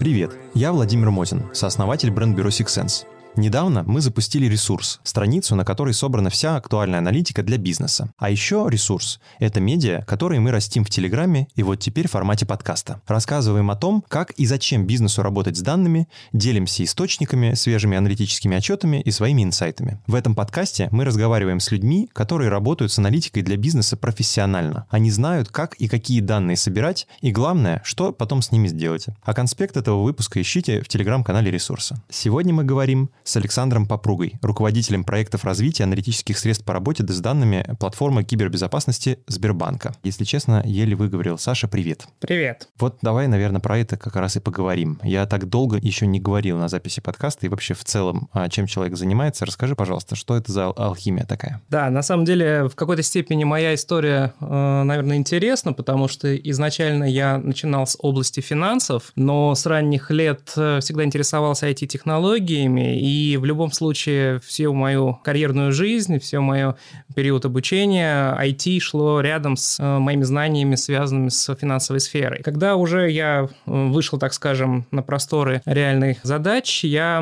Привет, я Владимир Мотин, сооснователь бренд-бюро Six Sense. Недавно мы запустили ресурс, страницу, на которой собрана вся актуальная аналитика для бизнеса. А еще ресурс — это медиа, которые мы растим в Телеграме и вот теперь в формате подкаста. Рассказываем о том, как и зачем бизнесу работать с данными, делимся источниками, свежими аналитическими отчетами и своими инсайтами. В этом подкасте мы разговариваем с людьми, которые работают с аналитикой для бизнеса профессионально. Они знают, как и какие данные собирать, и главное, что потом с ними сделать. А конспект этого выпуска ищите в Телеграм-канале ресурса. Сегодня мы говорим с Александром Попругой, руководителем проектов развития аналитических средств по работе с данными платформы кибербезопасности Сбербанка. Если честно, еле выговорил. Саша, привет. Привет. Вот давай, наверное, про это как раз и поговорим. Я так долго еще не говорил на записи подкаста и вообще в целом, а, чем человек занимается. Расскажи, пожалуйста, что это за алхимия такая? Да, на самом деле, в какой-то степени моя история, э, наверное, интересна, потому что изначально я начинал с области финансов, но с ранних лет э, всегда интересовался IT-технологиями и и в любом случае всю мою карьерную жизнь, все мое период обучения IT шло рядом с э, моими знаниями, связанными с финансовой сферой. Когда уже я э, вышел, так скажем, на просторы реальных задач, я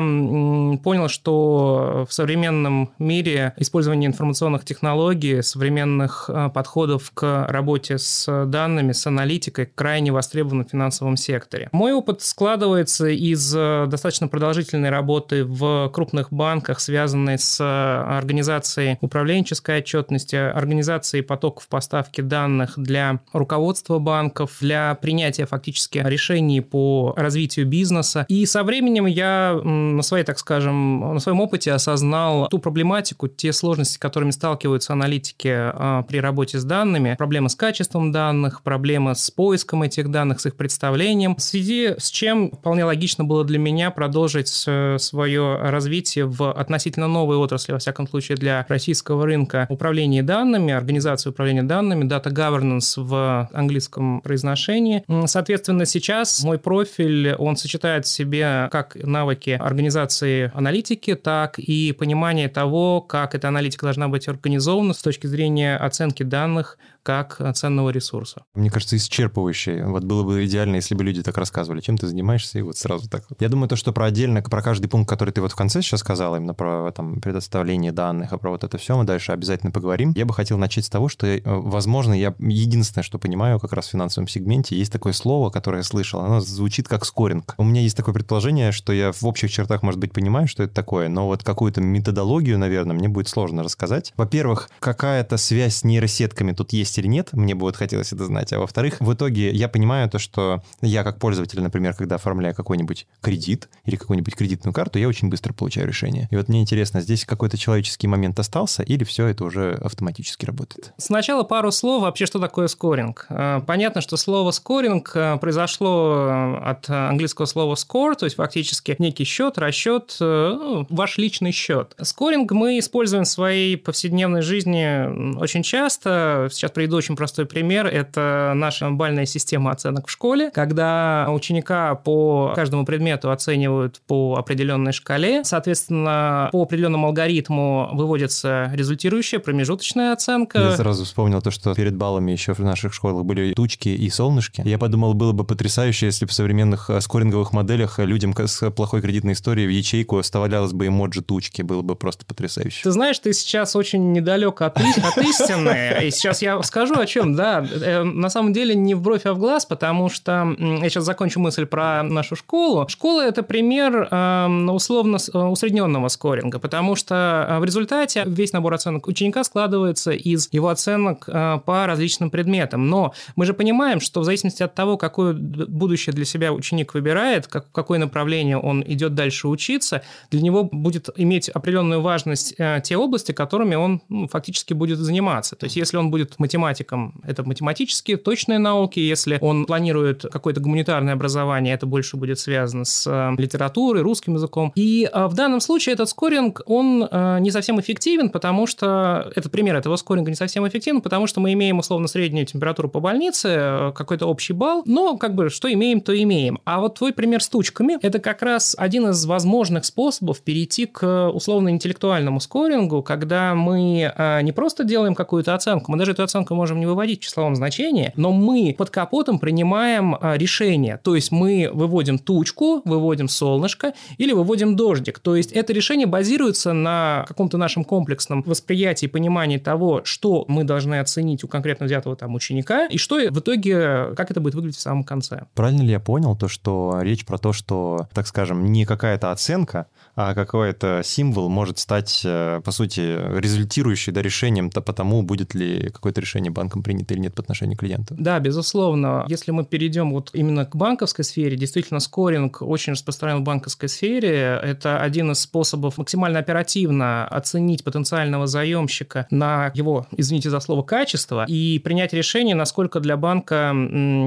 понял, что в современном мире использование информационных технологий, современных э, подходов к работе с данными, с аналитикой крайне востребован в финансовом секторе. Мой опыт складывается из достаточно продолжительной работы в крупных банках, связанные с э, организацией управленческой отчетности, организацией потоков поставки данных для руководства банков, для принятия фактически решений по развитию бизнеса. И со временем я на своей, так скажем, на своем опыте осознал ту проблематику, те сложности, с которыми сталкиваются аналитики э, при работе с данными, проблемы с качеством данных, проблемы с поиском этих данных, с их представлением, в связи с чем вполне логично было для меня продолжить э, свое развитие в относительно новой отрасли, во всяком случае для российского рынка, управления данными, организации управления данными, data governance в английском произношении. Соответственно, сейчас мой профиль, он сочетает в себе как навыки организации аналитики, так и понимание того, как эта аналитика должна быть организована с точки зрения оценки данных как ценного ресурса. Мне кажется, исчерпывающее. Вот было бы идеально, если бы люди так рассказывали, чем ты занимаешься, и вот сразу так. Я думаю, то, что про отдельно, про каждый пункт, который ты вот в конце сейчас сказал, именно про там, предоставление данных, а про вот это все, мы дальше обязательно поговорим. Я бы хотел начать с того, что, э, возможно, я единственное, что понимаю как раз в финансовом сегменте, есть такое слово, которое я слышал, оно звучит как скоринг. У меня есть такое предположение, что я в общих чертах, может быть, понимаю, что это такое, но вот какую-то методологию, наверное, мне будет сложно рассказать. Во-первых, какая-то связь с нейросетками тут есть или нет, мне бы вот хотелось это знать. А во-вторых, в итоге я понимаю то, что я как пользователь, например, когда оформляю какой-нибудь кредит или какую-нибудь кредитную карту, я очень быстро получаю решение. И вот мне интересно, здесь какой-то человеческий момент остался или все это уже автоматически работает? Сначала пару слов вообще, что такое скоринг. А, понятно, что слово скоринг а, произошло а, от английского слова score, то есть фактически некий счет, расчет, ну, ваш личный счет. Скоринг мы используем в своей повседневной жизни очень часто. Сейчас приведу очень простой пример. Это наша бальная система оценок в школе, когда ученика по каждому предмету оценивают по определенной шкале. Соответственно, по определенному алгоритму выводится результирующая промежуточная оценка. Я сразу вспомнил то, что перед баллами еще в наших школах были тучки и солнышки. Я подумал, было бы потрясающе, если бы в современных э, скоринговых моделях людям с плохой кредитной историей в ячейку оставлялось бы эмоджи тучки. Было бы просто потрясающе. Ты знаешь, ты сейчас очень недалек от, от истины. И сейчас я скажу скажу о чем, да. Э, на самом деле не в бровь, а в глаз, потому что я сейчас закончу мысль про нашу школу. Школа – это пример эм, условно э, усредненного скоринга, потому что э, в результате весь набор оценок ученика складывается из его оценок по различным предметам. Но мы же понимаем, что в зависимости от того, какое будущее для себя ученик выбирает, как, какое направление он идет дальше учиться, для него будет иметь определенную важность те области, которыми он ну, фактически будет заниматься. То есть, если он будет математик математиком, это математические точные науки. Если он планирует какое-то гуманитарное образование, это больше будет связано с э, литературой, русским языком. И э, в данном случае этот скоринг, он э, не совсем эффективен, потому что... Этот пример этого скоринга не совсем эффективен, потому что мы имеем условно среднюю температуру по больнице, какой-то общий балл, но как бы что имеем, то имеем. А вот твой пример с тучками – это как раз один из возможных способов перейти к условно-интеллектуальному скорингу, когда мы не просто делаем какую-то оценку, мы даже эту оценку рисунка можем не выводить в числовом значении, но мы под капотом принимаем а, решение. То есть мы выводим тучку, выводим солнышко или выводим дождик. То есть это решение базируется на каком-то нашем комплексном восприятии понимании того, что мы должны оценить у конкретно взятого там ученика, и что в итоге, как это будет выглядеть в самом конце. Правильно ли я понял то, что речь про то, что, так скажем, не какая-то оценка, а какой-то символ может стать, э, по сути, результирующий да, решением то по тому, будет ли какое-то решение банком принято или нет по отношению к клиенту. Да, безусловно. Если мы перейдем вот именно к банковской сфере, действительно, скоринг очень распространен в банковской сфере. Это один из способов максимально оперативно оценить потенциального заемщика на его, извините за слово, качество и принять решение, насколько для банка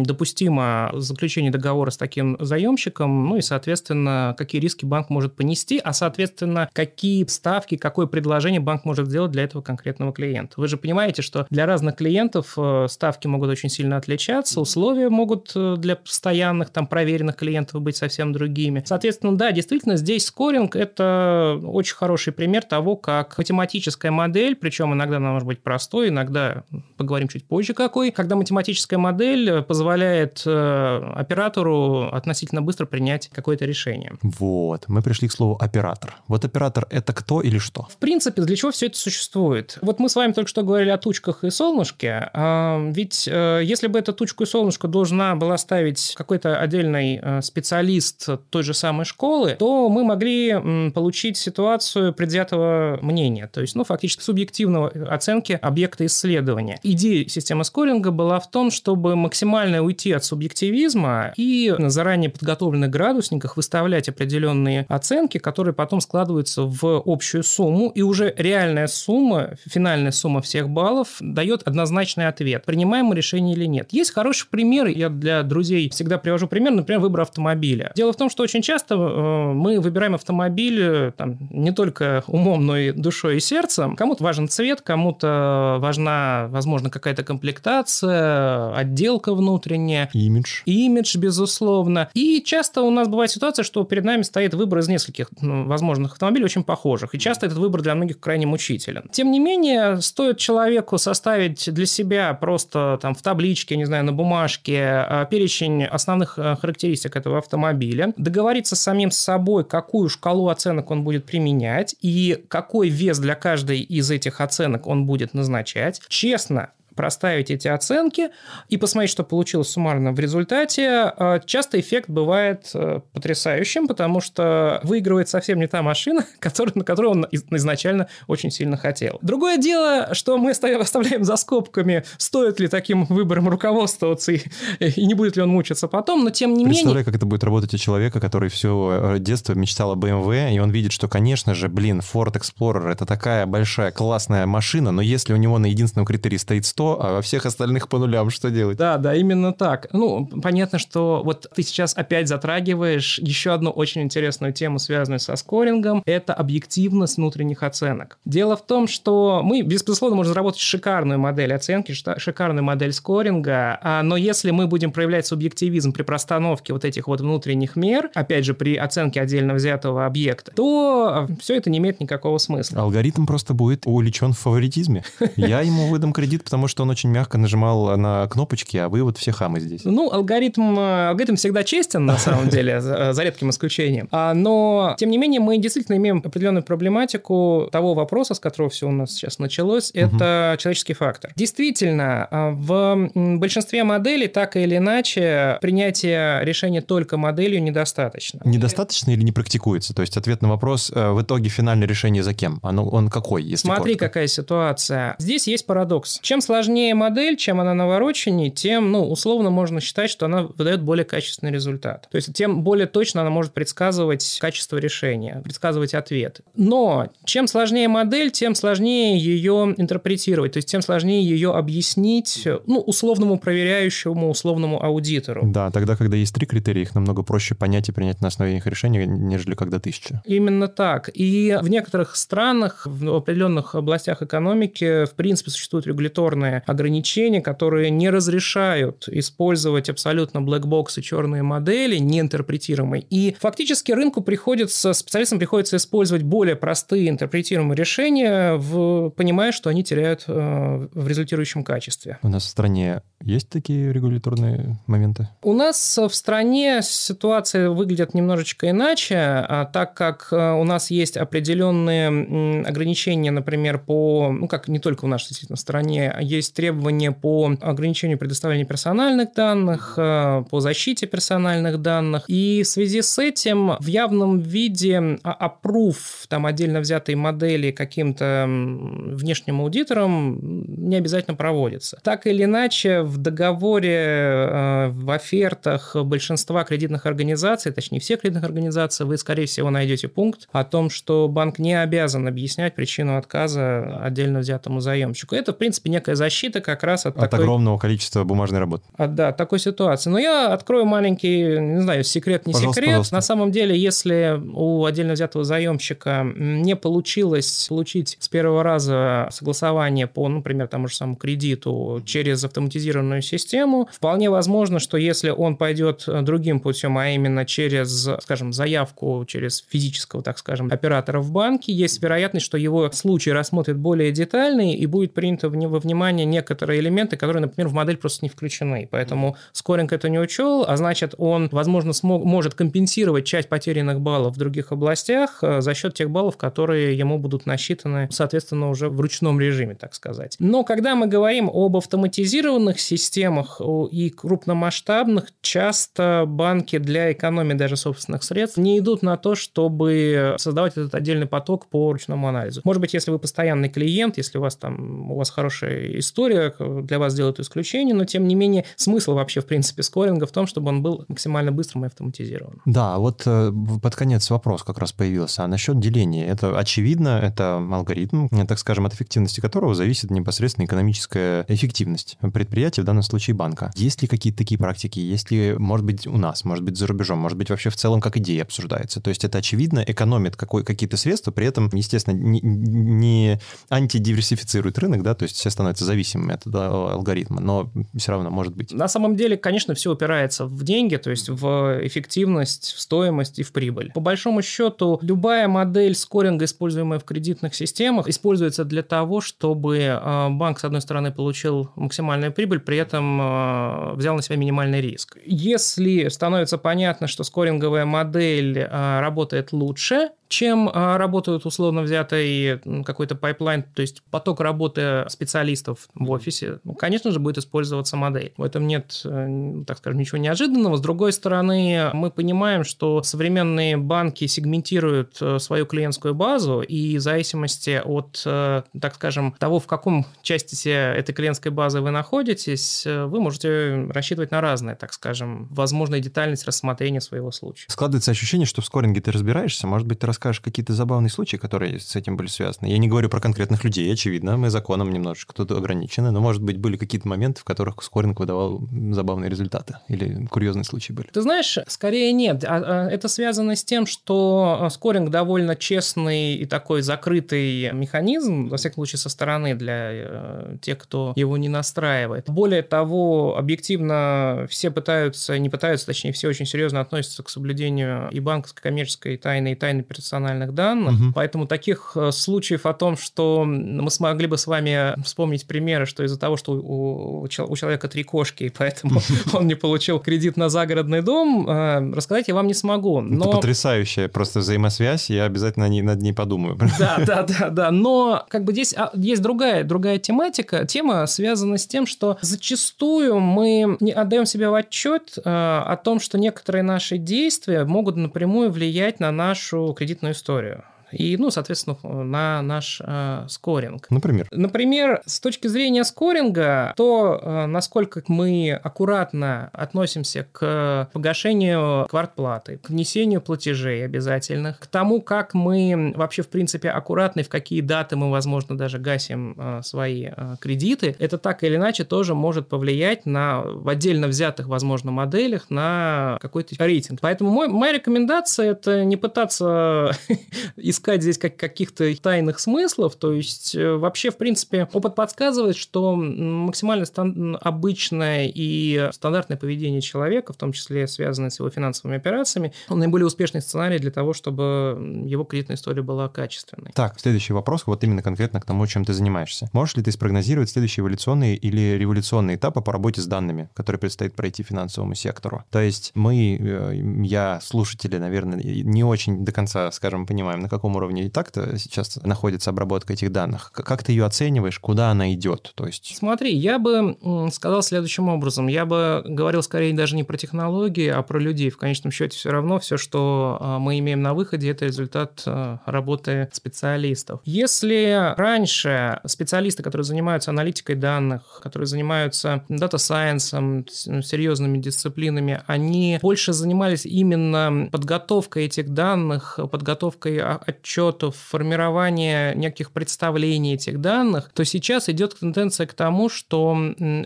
допустимо заключение договора с таким заемщиком, ну и, соответственно, какие риски банк может понести, а, соответственно, какие ставки, какое предложение банк может сделать для этого конкретного клиента. Вы же понимаете, что для разных клиентов э, ставки могут очень сильно отличаться, условия могут э, для постоянных, там, проверенных клиентов быть совсем другими. Соответственно, да, действительно, здесь скоринг – это очень хороший пример того, как математическая модель, причем иногда она может быть простой, иногда поговорим чуть позже какой, когда математическая модель позволяет э, оператору относительно быстро принять какое-то решение. Вот, мы пришли к слову оператор. Вот оператор – это кто или что? В принципе, для чего все это существует? Вот мы с вами только что говорили о тучках и солнышке, а ведь э, если бы эту тучку и солнышко должна была ставить какой-то отдельный э, специалист той же самой школы, то мы могли получить ситуацию предвзятого мнения, то есть, ну, фактически субъективного оценки объекта исследования. Идея системы скоринга была в том, чтобы максимально уйти от субъективизма и на заранее подготовленных градусниках выставлять определенные оценки, которые потом складываются в общую сумму, и уже реальная сумма, финальная сумма всех баллов дает однозначный ответ, принимаем мы решение или нет. Есть хороший пример, я для друзей всегда привожу пример, например, выбор автомобиля. Дело в том, что очень часто э, мы выбираем автомобиль э, там, не только умом, но и душой и сердцем. Кому-то важен цвет, кому-то важна, возможно, какая-то комплектация, отделка внутренняя. Имидж. Имидж, безусловно. И часто у нас бывает ситуация, что перед нами стоит выбор из нескольких ну, возможных автомобилей, очень похожих. И часто этот выбор для многих крайне мучителен. Тем не менее, стоит человеку составить для себя просто там в табличке, не знаю, на бумажке а, перечень основных а, характеристик этого автомобиля, договориться с самим собой, какую шкалу оценок он будет применять и какой вес для каждой из этих оценок он будет назначать, честно проставить эти оценки и посмотреть, что получилось суммарно в результате. А, часто эффект бывает э, потрясающим, потому что выигрывает совсем не та машина, который, на которую он изначально очень сильно хотел. Другое дело, что мы оставляем за скобками, стоит ли таким выбором руководствоваться и, и не будет ли он мучиться потом, но тем не Представляю, менее... как это будет работать у человека, который все э, детство мечтал о BMW, и он видит, что, конечно же, блин, Ford Explorer — это такая большая классная машина, но если у него на единственном критерии стоит 100, 100, а во всех остальных по нулям что делать? Да, да, именно так. Ну, понятно, что вот ты сейчас опять затрагиваешь еще одну очень интересную тему, связанную со скорингом. Это объективность внутренних оценок. Дело в том, что мы, безусловно, можем разработать шикарную модель оценки, шикарную модель скоринга, а, но если мы будем проявлять субъективизм при простановке вот этих вот внутренних мер, опять же, при оценке отдельно взятого объекта, то все это не имеет никакого смысла. Алгоритм просто будет увлечен в фаворитизме. Я ему выдам кредит, потому что он очень мягко нажимал на кнопочки, а вы вот все хамы здесь. Ну, алгоритм, э, алгоритм всегда честен, на самом деле, за редким исключением. А, но, тем не менее, мы действительно имеем определенную проблематику того вопроса, с которого все у нас сейчас началось, это человеческий фактор. Действительно, а, в большинстве моделей так или иначе принятие решения только моделью недостаточно. Недостаточно или не практикуется? То есть ответ на вопрос, э, в итоге финальное решение за кем? Оно, он какой, если Смотри, коротко? какая ситуация. Здесь есть парадокс. Чем сложнее сложнее модель, чем она навороченнее, тем, ну, условно можно считать, что она выдает более качественный результат. То есть, тем более точно она может предсказывать качество решения, предсказывать ответ. Но чем сложнее модель, тем сложнее ее интерпретировать, то есть, тем сложнее ее объяснить, ну, условному проверяющему, условному аудитору. Да, тогда, когда есть три критерия, их намного проще понять и принять на основе их решения, нежели когда тысяча. Именно так. И в некоторых странах, в определенных областях экономики, в принципе, существуют регуляторные определенные ограничения, которые не разрешают использовать абсолютно блэкбоксы, черные модели, неинтерпретируемые. И фактически рынку приходится, специалистам приходится использовать более простые интерпретируемые решения, в, понимая, что они теряют э, в результирующем качестве. У нас в стране есть такие регуляторные моменты? У нас в стране ситуация выглядит немножечко иначе, а так как э, у нас есть определенные ограничения, например, по, ну как не только в нашей действительно стране, а есть требования по ограничению предоставления персональных данных, э, по защите персональных данных. И в связи с этим в явном виде опруф там отдельно взятой модели каким-то внешним аудитором не обязательно проводится. Так или иначе, в договоре, э, в офертах большинства кредитных организаций, точнее всех кредитных организаций, вы, скорее всего, найдете пункт о том, что банк не обязан объяснять причину отказа отдельно взятому заемщику. Это, в принципе, некая защита как раз от, от такой... огромного количества бумажной работы. От, да, такой ситуации. Но я открою маленький, не знаю, секрет, не пожалуйста, секрет. Пожалуйста. На самом деле, если у отдельно взятого заемщика не получилось получить с первого раза согласование по, например, тому же самому кредиту через автоматизированную систему, вполне возможно, что если он пойдет другим путем, а именно через, скажем, заявку через физического, так скажем, оператора в банке, есть вероятность, что его случай рассмотрит более детальный и будет принято во внимание некоторые элементы, которые, например, в модель просто не включены. Поэтому скоринг это не учел, а значит, он, возможно, смог, может компенсировать часть потерянных баллов в других областях э, за счет тех баллов, которые ему будут насчитаны, соответственно, уже в ручном режиме, так сказать. Но когда мы говорим об автоматизированных системах и крупномасштабных, часто банки для экономии даже собственных средств не идут на то, чтобы создавать этот отдельный поток по ручному анализу. Может быть, если вы постоянный клиент, если у вас там у вас хорошая история, для вас делают исключение, но тем не менее смысл вообще в принципе скоринга в том, чтобы он был максимально быстрым и автоматизирован. Да, вот э, под конец вопрос как раз появился. А насчет деления, это очевидно, это алгоритм, так скажем, от эффективности которого зависит непосредственно экономическая эффективность предприятия, в данном случае банка. Есть ли какие-то такие практики? Есть ли, может быть, у нас, может быть, за рубежом, может быть, вообще в целом как идея обсуждается? То есть это очевидно, экономит какой, какие-то средства, при этом, естественно, не, не антидиверсифицирует рынок, да, то есть все становятся зависимыми от этого алгоритма, но все равно может быть. На самом деле, конечно, все упирается в деньги, то есть в эффективность, в стоимость и в прибыль. По большому счету, любая модель скоринга, используемая в кредитных системах, используется для того, чтобы э, банк, с одной стороны, получил максимальную прибыль, при этом э, взял на себя минимальный риск. Если становится понятно, что скоринговая модель э, работает лучше, чем а, работают условно взятый какой-то pipeline, то есть поток работы специалистов в офисе, ну, конечно же, будет использоваться модель. В этом нет, э, так скажем, ничего неожиданного. С другой стороны, мы понимаем, что современные банки сегментируют э, свою клиентскую базу, и в зависимости от, э, так скажем, того, в каком части этой клиентской базы вы находитесь, вы можете рассчитывать на разные, так скажем, возможная детальность рассмотрения своего случая. Складывается ощущение, что в скоринге ты разбираешься, может быть, ты расскажешь расскажешь какие-то забавные случаи, которые с этим были связаны? Я не говорю про конкретных людей, очевидно, мы законом немножечко тут ограничены, но, может быть, были какие-то моменты, в которых скоринг выдавал забавные результаты или курьезные случаи были? Ты знаешь, скорее нет. А, а, это связано с тем, что а, скоринг довольно честный и такой закрытый механизм, во всяком случае, со стороны для э, тех, кто его не настраивает. Более того, объективно все пытаются, не пытаются, точнее, все очень серьезно относятся к соблюдению и банковской, коммерческой тайны, и тайны персональных данных. Угу. Поэтому таких э, случаев о том, что мы смогли бы с вами вспомнить примеры, что из-за того, что у, у человека три кошки, и поэтому он не получил кредит на загородный дом, э, рассказать я вам не смогу. Но... Это потрясающая просто взаимосвязь, я обязательно над ней подумаю. Да, да, да, да. Но как бы здесь а, есть другая, другая тематика. Тема связана с тем, что зачастую мы не отдаем себе в отчет э, о том, что некоторые наши действия могут напрямую влиять на нашу кредитную конфликтную историю и, ну, соответственно, на наш э, скоринг. Например? Например, с точки зрения скоринга, то, э, насколько мы аккуратно относимся к погашению квартплаты, к внесению платежей обязательных, к тому, как мы вообще, в принципе, аккуратны, в какие даты мы, возможно, даже гасим э, свои э, кредиты, это так или иначе тоже может повлиять на в отдельно взятых, возможно, моделях на какой-то рейтинг. Поэтому мой, моя рекомендация – это не пытаться искать искать здесь как каких-то тайных смыслов. То есть, э, вообще, в принципе, опыт подсказывает, что максимально стан- обычное и стандартное поведение человека, в том числе связанное с его финансовыми операциями, наиболее успешный сценарий для того, чтобы его кредитная история была качественной. Так, следующий вопрос, вот именно конкретно к тому, чем ты занимаешься. Можешь ли ты спрогнозировать следующие эволюционные или революционные этапы по работе с данными, которые предстоит пройти финансовому сектору? То есть мы, э, я, слушатели, наверное, не очень до конца, скажем, понимаем, на каком уровне и так-то сейчас находится обработка этих данных. Как ты ее оцениваешь, куда она идет? То есть... Смотри, я бы сказал следующим образом. Я бы говорил скорее даже не про технологии, а про людей. В конечном счете все равно все, что а, мы имеем на выходе, это результат а, работы специалистов. Если раньше специалисты, которые занимаются аналитикой данных, которые занимаются data science ом, серьезными дисциплинами, они больше занимались именно подготовкой этих данных, подготовкой отчетов, формированием неких представлений этих данных, то сейчас идет тенденция к тому, что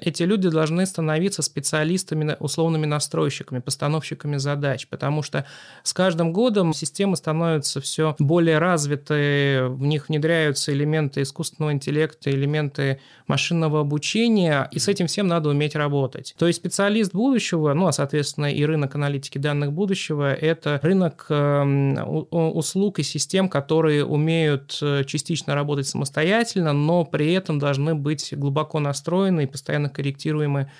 эти люди должны становиться специалистами, условными настройщиками, постановщиками задач, потому что с каждым годом системы становятся все более развитые, в них внедряются элементы искусственного интеллекта, элементы машинного обучения, и с этим всем надо уметь работать. То есть специалист будущего, ну, а, соответственно, и рынок аналитики данных будущего – это рынок эм, услуг и систем, которые умеют э, частично работать самостоятельно, но при этом должны быть глубоко настроены и постоянно корректируемы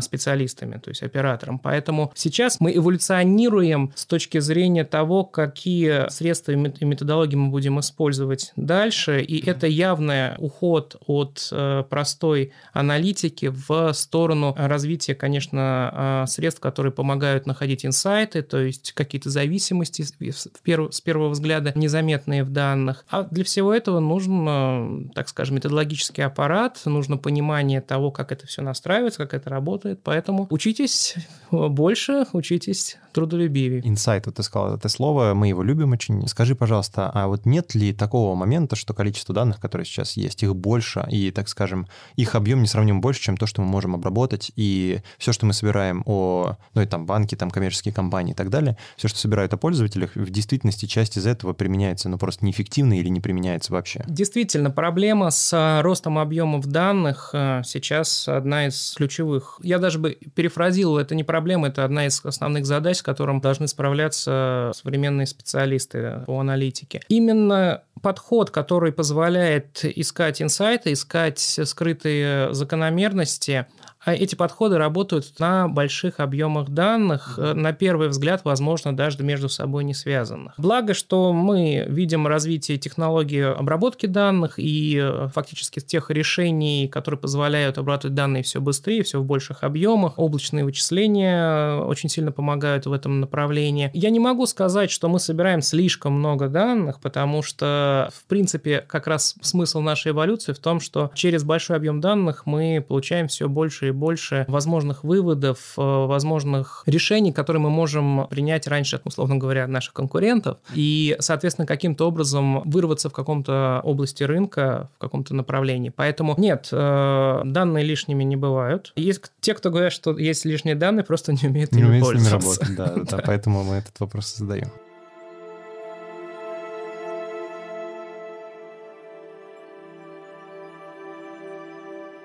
специалистами, то есть оператором. Поэтому сейчас мы эволюционируем с точки зрения того, какие средства и методологии мы будем использовать дальше, и это явный уход от э, простой аналитики в сторону развития, конечно, а, средств, которые помогают находить инсайты, то есть какие-то зависимости с первого взгляда незаметные в данных. А для всего этого нужен, так скажем, методологический аппарат, нужно понимание того, как это все настраивается, как это работает, работает. Поэтому учитесь больше, учитесь трудолюбивее. Инсайт, вот ты сказал это слово, мы его любим очень. Скажи, пожалуйста, а вот нет ли такого момента, что количество данных, которые сейчас есть, их больше, и, так скажем, их объем несравним больше, чем то, что мы можем обработать, и все, что мы собираем о, ну и там банки, там коммерческие компании и так далее, все, что собирают о пользователях, в действительности часть из этого применяется, ну, просто неэффективно или не применяется вообще? Действительно, проблема с ростом объемов данных э, сейчас одна из ключевых я даже бы перефразировал, это не проблема, это одна из основных задач, с которым должны справляться современные специалисты по аналитике. Именно подход, который позволяет искать инсайты, искать скрытые закономерности, эти подходы работают на больших объемах данных, э, на первый взгляд, возможно, даже между собой не связанных. Благо, что мы видим развитие технологии обработки данных и э, фактически тех решений, которые позволяют обрабатывать данные все быстрее, все в больших объемах. Облачные вычисления э, очень сильно помогают в этом направлении. Я не могу сказать, что мы собираем слишком много данных, потому что, в принципе, как раз смысл нашей эволюции в том, что через большой объем данных мы получаем все больше и больше возможных выводов, э, возможных решений, которые мы можем принять раньше, условно говоря, наших конкурентов, и, соответственно, каким-то образом вырваться в каком-то области рынка, в каком-то направлении. Поэтому нет, э, данные лишними не бывают. Есть те, кто говорят, что есть лишние данные, просто не умеют не умеют пользоваться. С ними работать, да, да, поэтому мы этот вопрос задаем.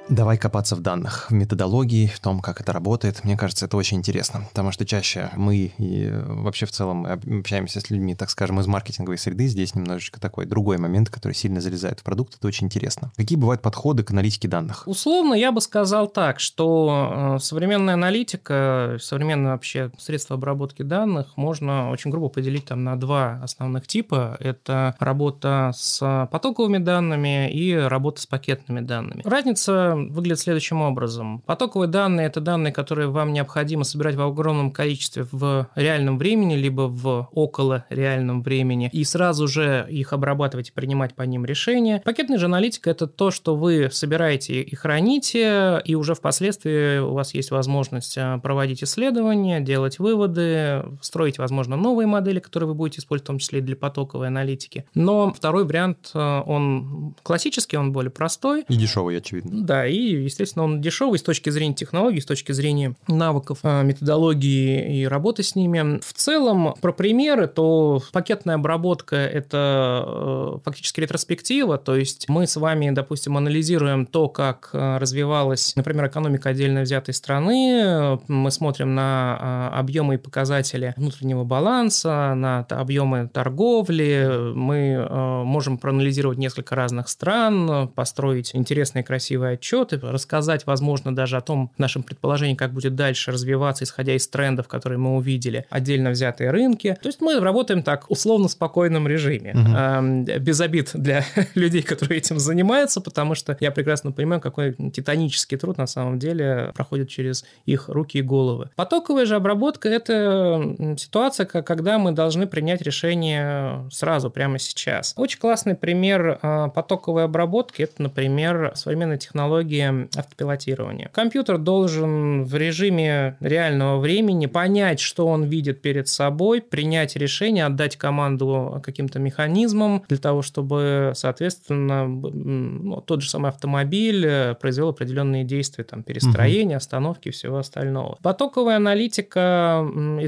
Давай копаться в данных, в методологии, в том, как это работает. Мне кажется, это очень интересно, потому что чаще мы и вообще в целом общаемся с людьми, так скажем, из маркетинговой среды. Здесь немножечко такой другой момент, который сильно залезает в продукт. Это очень интересно. Какие бывают подходы к аналитике данных? Условно я бы сказал так, что э, современная аналитика, современное вообще средство обработки данных можно очень грубо поделить там на два основных типа. Это работа с потоковыми данными и работа с пакетными данными. Разница выглядит следующим образом. Потоковые данные – это данные, которые вам необходимо собирать в огромном количестве в реальном времени, либо в около реальном времени, и сразу же их обрабатывать и принимать по ним решения. Пакетная же аналитика – это то, что вы собираете и храните, и уже впоследствии у вас есть возможность а, проводить исследования, делать выводы, строить, возможно, новые модели, которые вы будете использовать, в том числе и для потоковой аналитики. Но второй вариант, а, он классический, он более простой. И дешевый, очевидно. Да, и, естественно, он дешевый с точки зрения технологий, с точки зрения навыков, а, методологии и работы с ними. В целом, про примеры, то пакетная обработка – это э, фактически ретроспектива, то есть мы с вами, допустим, анализируем то, как э, развивалась, например, экономика отдельно взятой страны, мы смотрим на объемы и показатели внутреннего баланса, на объемы торговли, мы э, можем проанализировать несколько разных стран, построить интересные красивые отчеты, рассказать, возможно, даже о том нашем предположении, как будет дальше развиваться, исходя из трендов, которые мы увидели, отдельно взятые рынки. То есть мы работаем так условно спокойном режиме, угу. без обид для людей, которые этим занимаются, потому что я прекрасно понимаю, какой титанический труд на самом деле проходит через их руки и головы. Потоковая же обработка – это ситуация, когда мы должны принять решение сразу, прямо сейчас. Очень классный пример а, потоковой обработки – это, например, современные технологии автопилотирования. Компьютер должен в режиме реального времени понять, что он видит перед собой, принять решение, отдать команду каким-то механизмам для того, чтобы, соответственно, ну, тот же самый автомобиль э, произвел определенные действия, там, перестроения, остановки и всего остального. Потоковая аналитика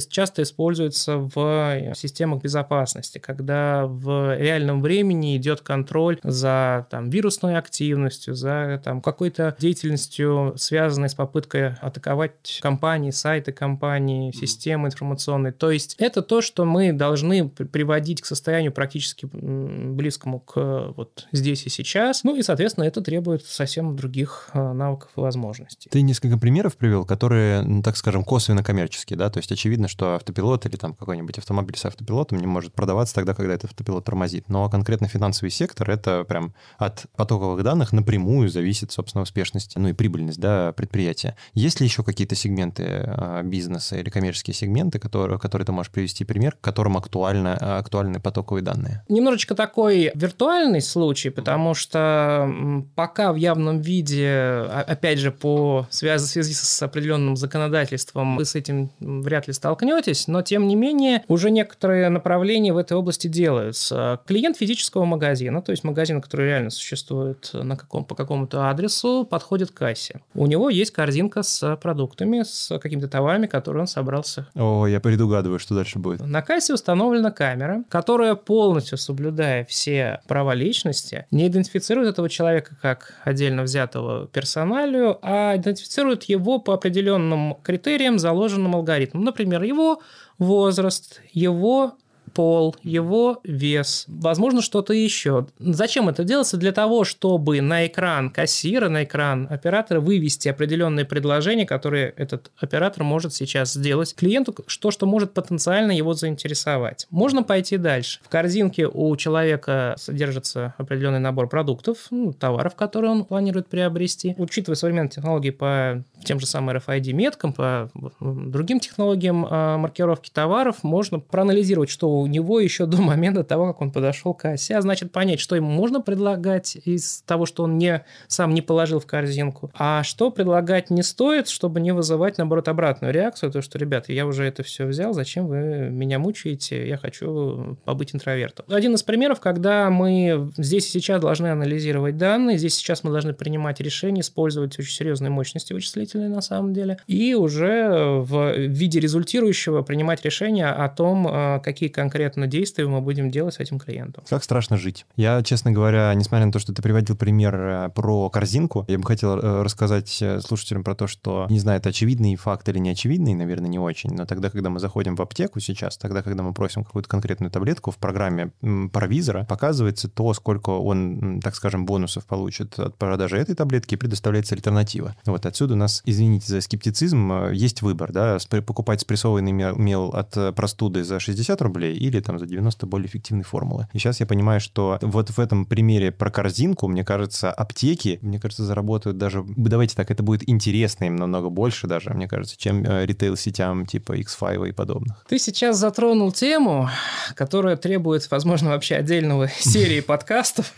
часто используется в системах безопасности, когда в реальном времени идет контроль за там, вирусной активностью, за там, какой-то деятельностью, связанной с попыткой атаковать компании, сайты компании, системы информационные. То есть это то, что мы должны приводить к состоянию практически близкому к вот здесь и сейчас. Ну и, соответственно, это требует совсем других э, навыков и возможностей. Ты несколько примеров привел, которые, ну, так скажем, косвенно коммерческие, да? То есть очевидно, что автопилот или там какой-нибудь автомобиль с автопилотом не может продаваться тогда, когда этот автопилот тормозит. Но конкретно финансовый сектор — это прям от потоковых данных напрямую зависит, собственно, успешность, ну и прибыльность, да, предприятия. Есть ли еще какие-то сегменты э, бизнеса или коммерческие сегменты, которые, которые ты можешь привести пример, к которым актуально, актуальны потоковые данные? Немножечко такой виртуальный случай, потому что пока в явном виде, опять же, по связи, связи с определенным законодательством, вы с этим вряд ли столкнетесь, но тем не менее уже некоторые направления в этой области делаются. Клиент физического магазина, то есть магазин, который реально существует на каком, по какому-то адресу, подходит к кассе. У него есть корзинка с продуктами, с какими-то товарами, которые он собрался. О, я предугадываю, что дальше будет. На кассе установлена камера, которая полностью соблюдая все права личности, не идентифицирует этого человека как отдельно взятого персоналию, а идентифицирует его по определенным критериям, заложенным алгоритмом. Например, его возраст, его пол, его вес, возможно, что-то еще. Зачем это делается? Для того, чтобы на экран кассира, на экран оператора вывести определенные предложения, которые этот оператор может сейчас сделать клиенту, что, что может потенциально его заинтересовать. Можно пойти дальше. В корзинке у человека содержится определенный набор продуктов, ну, товаров, которые он планирует приобрести. Учитывая современные технологии по тем же самым RFID-меткам, по другим технологиям а, маркировки товаров, можно проанализировать, что у него еще до момента того, как он подошел к кассе, а значит понять, что ему можно предлагать из того, что он не, сам не положил в корзинку, а что предлагать не стоит, чтобы не вызывать, наоборот, обратную реакцию, то, что, ребята, я уже это все взял, зачем вы меня мучаете, я хочу побыть интровертом. Один из примеров, когда мы здесь и сейчас должны анализировать данные, здесь сейчас мы должны принимать решения, использовать очень серьезные мощности вычислительные на самом деле, и уже в виде результирующего принимать решения о том, а, какие конкретно действия мы будем делать с этим клиентом. Как страшно жить. Я, честно говоря, несмотря на то, что ты приводил пример э, про корзинку, я бы хотел э, рассказать э, слушателям про то, что, не знаю, это очевидный факт или не очевидный, наверное, не очень, но тогда, когда мы заходим в аптеку сейчас, тогда, когда мы просим какую-то конкретную таблетку, в программе провизора показывается то, сколько он, так скажем, бонусов получит от продажи этой таблетки и предоставляется альтернатива. Вот отсюда у нас, извините за скептицизм, есть выбор, да, покупать спрессованный мел от простуды за 60 рублей или там за 90 более эффективной формулы. И сейчас я понимаю, что вот в этом примере про корзинку, мне кажется, аптеки, мне кажется, заработают даже, давайте так, это будет интересно им намного больше даже, мне кажется, чем э, ритейл-сетям типа X5 и подобных. Ты сейчас затронул тему, которая требует, возможно, вообще отдельного серии подкастов,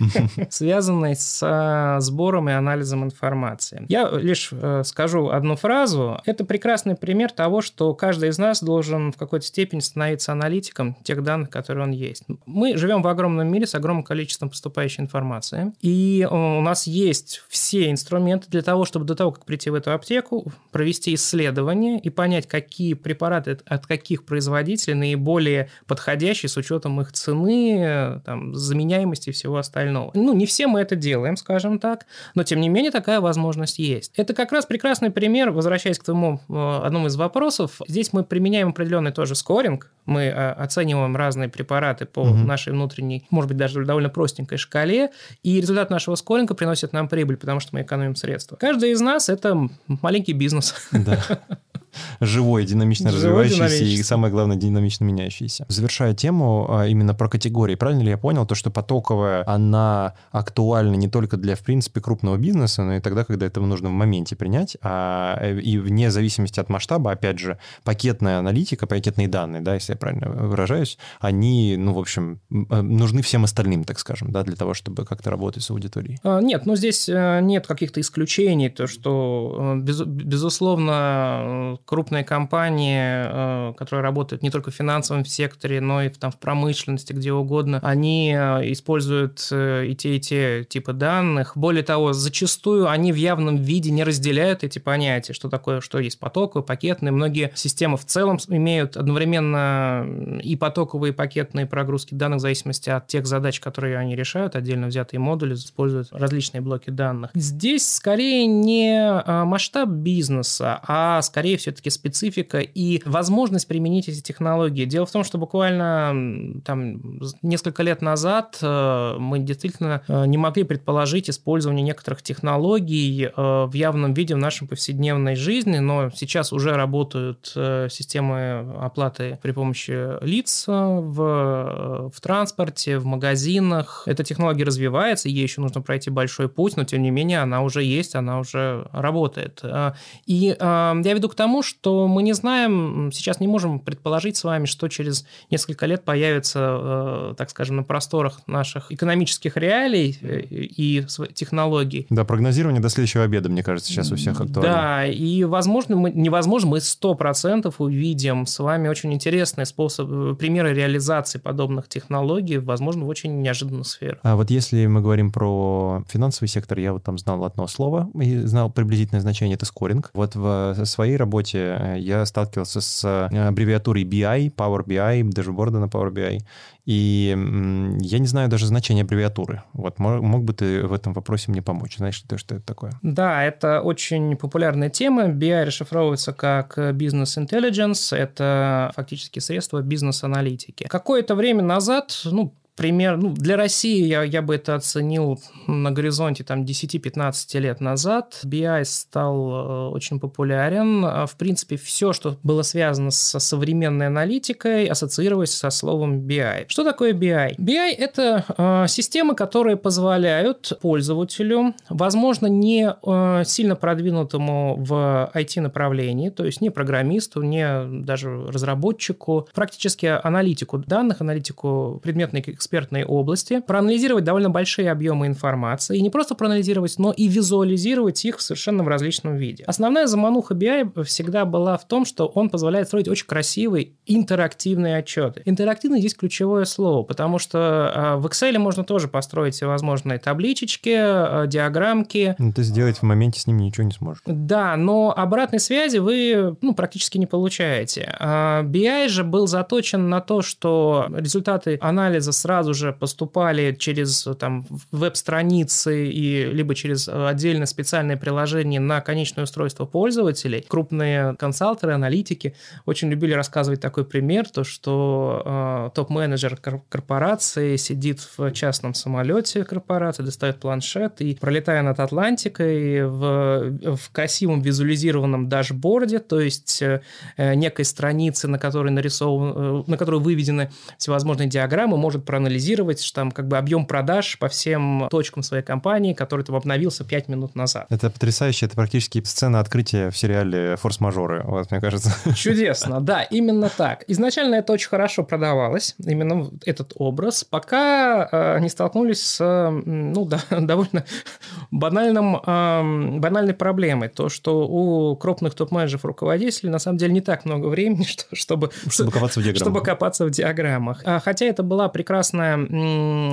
связанной с э, сбором и анализом информации. Я лишь э, скажу одну фразу. Это прекрасный пример того, что каждый из нас должен в какой-то степени становиться аналитиком, тех данных, которые он есть. Мы живем в огромном мире с огромным количеством поступающей информации, и у нас есть все инструменты для того, чтобы до того, как прийти в эту аптеку, провести исследование и понять, какие препараты от каких производителей наиболее подходящие с учетом их цены, там, заменяемости и всего остального. Ну, не все мы это делаем, скажем так, но тем не менее такая возможность есть. Это как раз прекрасный пример, возвращаясь к твоему э, одному из вопросов. Здесь мы применяем определенный тоже скоринг, мы э, оцениваем разные препараты по угу. нашей внутренней, может быть, даже довольно простенькой шкале, и результат нашего скоринга приносит нам прибыль, потому что мы экономим средства. Каждый из нас – это маленький бизнес. Да. живой, динамично Живой, развивающийся и, самое главное, динамично меняющийся. Завершая тему а, именно про категории, правильно ли я понял, то, что потоковая, она актуальна не только для, в принципе, крупного бизнеса, но и тогда, когда этого нужно в моменте принять, а, э, и вне зависимости от масштаба, опять же, пакетная аналитика, пакетные данные, да, если я правильно выражаюсь, они, ну, в общем, э, нужны всем остальным, так скажем, да, для того, чтобы как-то работать с аудиторией. А, нет, ну, здесь э, нет каких-то исключений, то, что, безусловно, крупные компании, э, которые работают не только в финансовом секторе, но и там, в промышленности, где угодно, они э, используют э, и те, и те типы данных. Более того, зачастую они в явном виде не разделяют эти понятия, что такое, что есть потоковые, пакетные. Многие системы в целом имеют одновременно и потоковые, и пакетные прогрузки данных в зависимости от тех задач, которые они решают. Отдельно взятые модули используют различные блоки данных. Здесь скорее не масштаб бизнеса, а скорее все все-таки специфика и возможность применить эти технологии. Дело в том, что буквально там несколько лет назад э, мы действительно э, не могли предположить использование некоторых технологий э, в явном виде в нашей повседневной жизни, но сейчас уже работают системы оплаты при помощи лиц в, в транспорте, в магазинах. Эта технология развивается, ей еще нужно пройти большой путь, но тем не менее она уже есть, она уже работает. И я веду к тому, что мы не знаем, сейчас не можем предположить с вами, что через несколько лет появится, э, так скажем, на просторах наших экономических реалий э, и технологий. Да, прогнозирование до следующего обеда, мне кажется, сейчас у всех актуально. Да, и возможно, мы, невозможно, мы сто процентов увидим с вами очень интересные способы, примеры реализации подобных технологий, возможно, в очень неожиданных сферах. А вот если мы говорим про финансовый сектор, я вот там знал одно слово и знал приблизительное значение, это скоринг. Вот в своей работе работе я сталкивался с э, аббревиатурой BI, Power BI, дашборда на Power BI, и я не знаю даже значения аббревиатуры. Вот мог бы ты в этом вопросе мне помочь? Знаешь ли ты, что это такое? Да, это очень популярная тема. BI расшифровывается как Business Intelligence. Это фактически средство бизнес-аналитики. Какое-то время назад, ну, пример, ну, для России я, я бы это оценил на горизонте там 10-15 лет назад. BI стал э, очень популярен. А, в принципе, все, что было связано со современной аналитикой, ассоциировалось со словом BI. Что такое BI? BI – это э, системы, которые позволяют пользователю, возможно, не э, сильно продвинутому в IT-направлении, то есть не программисту, не даже разработчику, практически аналитику данных, аналитику предметной экспертной области, проанализировать довольно большие объемы информации, и не просто проанализировать, но и визуализировать их в совершенно в различном виде. Основная замануха BI всегда была в том, что он позволяет строить очень красивые интерактивные отчеты. Интерактивный здесь ключевое слово, потому что а, в Excel можно тоже построить всевозможные табличечки, а, диаграммки. Но ты сделать в моменте с ними ничего не сможешь. Да, но обратной связи вы ну, практически не получаете. А, BI же был заточен на то, что результаты анализа сразу сразу же поступали через там, веб-страницы и либо через отдельное специальное приложение на конечное устройство пользователей. Крупные консалтеры, аналитики очень любили рассказывать такой пример, то что э, топ-менеджер корпорации сидит в частном самолете корпорации, достает планшет и, пролетая над Атлантикой в, в красивом визуализированном дашборде, то есть э, некой страницы, на которой нарисован, э, на которой выведены всевозможные диаграммы, может проанализировать проанализировать там как бы объем продаж по всем точкам своей компании, который там обновился 5 минут назад. Это потрясающе, это практически сцена открытия в сериале «Форс-мажоры», вот, мне кажется. Чудесно, да, именно так. Изначально это очень хорошо продавалось, именно этот образ, пока э, не столкнулись с, ну, да, довольно банальным, э, банальной проблемой, то, что у крупных топ-менеджеров, руководителей на самом деле не так много времени, что, чтобы, чтобы копаться в диаграммах. Чтобы копаться в диаграммах. А, хотя это была прекрасная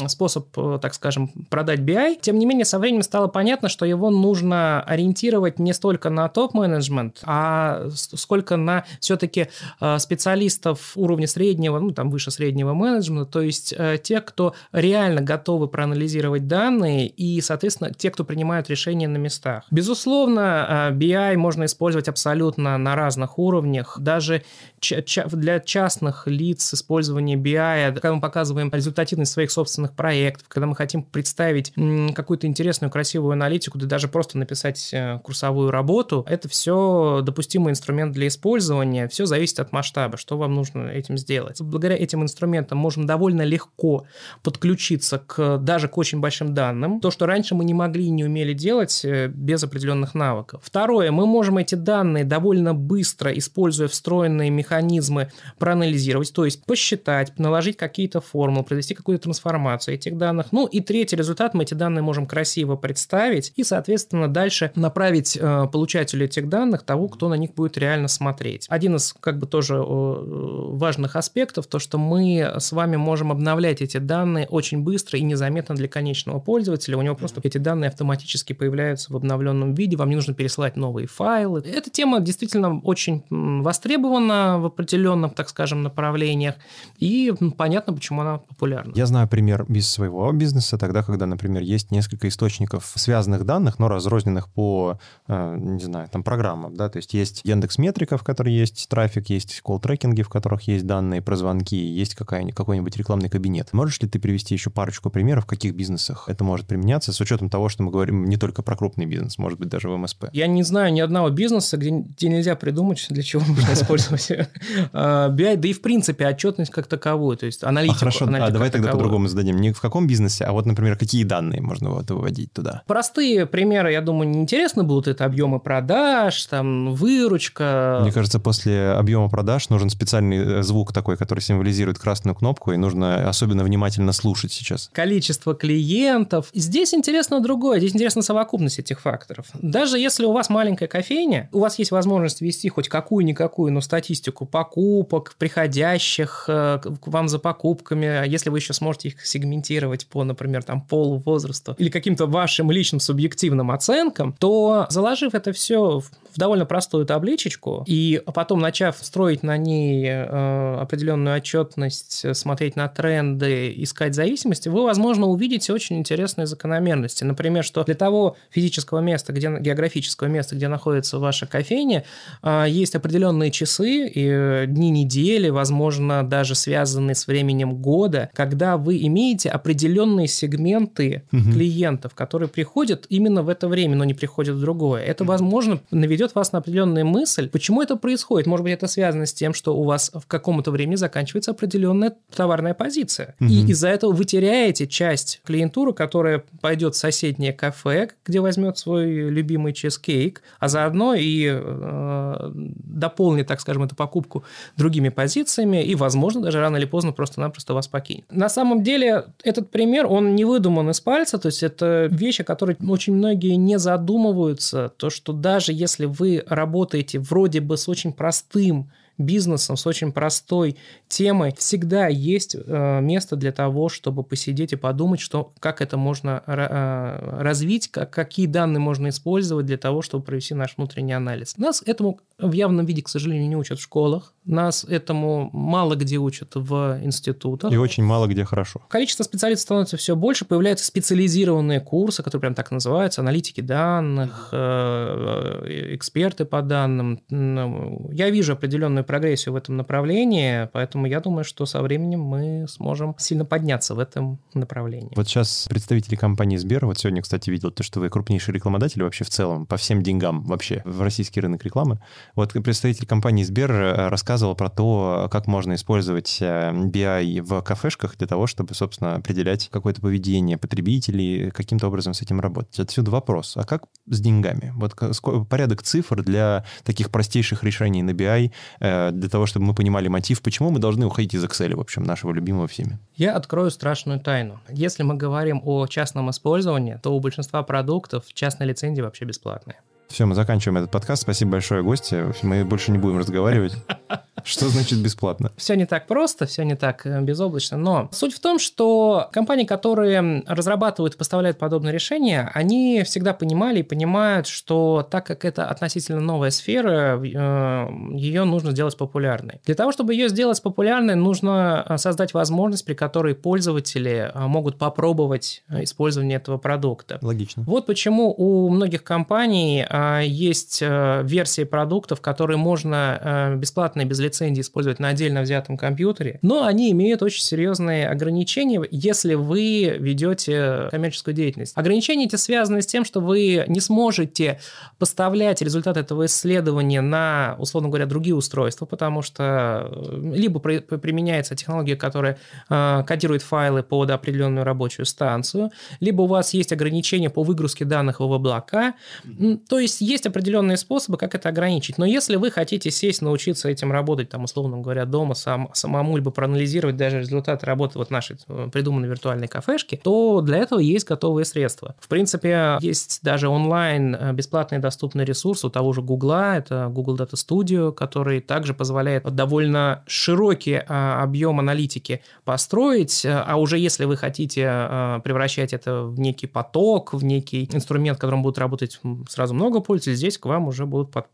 способ, так скажем, продать BI, тем не менее со временем стало понятно, что его нужно ориентировать не столько на топ-менеджмент, а сколько на все-таки а, специалистов уровня среднего, ну там выше среднего менеджмента, то есть э, те, кто реально готовы проанализировать данные и, соответственно, те, кто принимают решения на местах. Безусловно, BI можно использовать абсолютно на разных уровнях, даже для частных лиц использование BI, когда мы показываем результативность своих собственных проектов, когда мы хотим представить какую-то интересную, красивую аналитику, да даже просто написать э, курсовую работу, это все допустимый инструмент для использования, все зависит от масштаба, что вам нужно этим сделать. Благодаря этим инструментам можем довольно легко подключиться к, даже к очень большим данным, то, что раньше мы не могли и не умели делать э, без определенных навыков. Второе, мы можем эти данные довольно быстро, используя встроенные механизмы, проанализировать, то есть посчитать, наложить какие-то формулы, провести какую-то трансформацию этих данных. Ну и третий результат, мы эти данные можем красиво представить и, соответственно, дальше направить э, получателю этих данных того, кто на них будет реально смотреть. Один из как бы тоже э, важных аспектов, то, что мы с вами можем обновлять эти данные очень быстро и незаметно для конечного пользователя. У него просто эти данные автоматически появляются в обновленном виде, вам не нужно пересылать новые файлы. Эта тема действительно очень востребована в определенном, так скажем, направлениях, и понятно, почему она популярна. Я знаю пример без своего бизнеса, тогда, когда, например, есть несколько источников связанных данных, но разрозненных по, э, не знаю, там, программам, да, то есть есть Яндекс Метрика, в которой есть трафик, есть колл-трекинги, в которых есть данные про звонки, есть какой-нибудь рекламный кабинет. Можешь ли ты привести еще парочку примеров, в каких бизнесах это может применяться, с учетом того, что мы говорим не только про крупный бизнес, может быть, даже в МСП? Я не знаю ни одного бизнеса, где, где нельзя придумать, для чего можно использовать BI, да и в принципе отчетность как таковую, то есть аналитику. А хорошо, а давай тогда по-другому зададим. Не в каком бизнесе, а вот, например, какие данные можно вот выводить туда? Простые примеры, я думаю, неинтересно будут. Это объемы продаж, там, выручка. Мне кажется, после объема продаж нужен специальный э, звук такой, который символизирует красную кнопку, и нужно особенно внимательно слушать сейчас. Количество клиентов. Здесь интересно другое. Здесь интересна совокупность этих факторов. Даже если у вас маленькая кофейня, у вас есть возможность вести хоть какую-никакую, но статистику покупок, приходящих э, к вам за покупками, а если вы еще сможете их сегментировать по, например, там, полу, возрасту или каким-то вашим личным субъективным оценкам, то заложив это все в довольно простую табличечку, и потом начав строить на ней э, определенную отчетность, смотреть на тренды, искать зависимости, вы, возможно, увидите очень интересные закономерности. Например, что для того физического места, где, географического места, где находится ваша кофейня, э, есть определенные часы и э, дни недели, возможно, даже связанные с временем года, когда вы имеете определенные сегменты угу. клиентов, которые приходят именно в это время, но не приходят в другое. Это, возможно, наведет наведет вас на определенную мысль, почему это происходит. Может быть, это связано с тем, что у вас в каком-то времени заканчивается определенная товарная позиция. Угу. И из-за этого вы теряете часть клиентуры, которая пойдет в соседнее кафе, где возьмет свой любимый чизкейк, а заодно и э, дополнит, так скажем, эту покупку другими позициями и, возможно, даже рано или поздно просто-напросто вас покинет. На самом деле, этот пример, он не выдуман из пальца, то есть это вещи, которые очень многие не задумываются, то, что даже если вы работаете вроде бы с очень простым бизнесом, с очень простой темой, всегда есть э, место для того, чтобы посидеть и подумать, что, как это можно э, развить, как, какие данные можно использовать для того, чтобы провести наш внутренний анализ. Нас этому в явном виде, к сожалению, не учат в школах, нас этому мало где учат в институтах. И очень мало где хорошо. Количество специалистов становится все больше, появляются специализированные курсы, которые прям так называются, аналитики данных, э, эксперты по данным. Я вижу определенную прогрессию в этом направлении, поэтому я думаю, что со временем мы сможем сильно подняться в этом направлении. Вот сейчас представители компании Сбер, вот сегодня, кстати, видел то, что вы крупнейший рекламодатель вообще в целом, по всем деньгам вообще в российский рынок рекламы. Вот представитель компании Сбер э, рассказывал про то, как можно использовать BI э, в кафешках для того, чтобы, собственно, определять какое-то поведение потребителей, каким-то образом с этим работать. Отсюда вопрос, а как с деньгами? Вот порядок цифр для таких простейших решений на BI, э, для того, чтобы мы понимали мотив, почему мы должны уходить из Excel, в общем, нашего любимого всеми. Я открою страшную тайну. Если мы говорим о частном использовании, то у большинства продуктов частные лицензии вообще бесплатные. Все, мы заканчиваем этот подкаст. Спасибо большое, гости. Мы больше не будем разговаривать. Что значит бесплатно? Все не так просто, все не так э, безоблачно, но суть в том, что компании, которые разрабатывают и поставляют подобные решения, они всегда понимали и понимают, что так как это относительно новая сфера, э, ее нужно сделать популярной. Для того, чтобы ее сделать популярной, нужно э, создать возможность, при которой пользователи могут попробовать использование этого продукта. Логично. Вот почему у многих компаний есть версии продуктов, которые можно бесплатно и без лицензии использовать на отдельно взятом компьютере, но они имеют очень серьезные ограничения, если вы ведете коммерческую деятельность. Ограничения эти связаны с тем, что вы не сможете поставлять результат этого исследования на, условно говоря, другие устройства, потому что э, либо применяется технология, которая э, кодирует файлы под определенную рабочую станцию, либо у вас есть ограничения по выгрузке данных в облака. То есть есть определенные способы, как это ограничить. Но если вы хотите сесть, научиться этим работать, работать, там, условно говоря, дома сам, самому, либо проанализировать даже результаты работы вот нашей э, придуманной виртуальной кафешки, то для этого есть готовые средства. В принципе, есть даже онлайн э, бесплатный доступный ресурс у того же Гугла, это Google Data Studio, который также позволяет довольно широкий а, объем аналитики построить, э, а уже если вы хотите превращать это в некий поток, в некий инструмент, которым будут работать сразу много пользователей, здесь к вам уже будут под,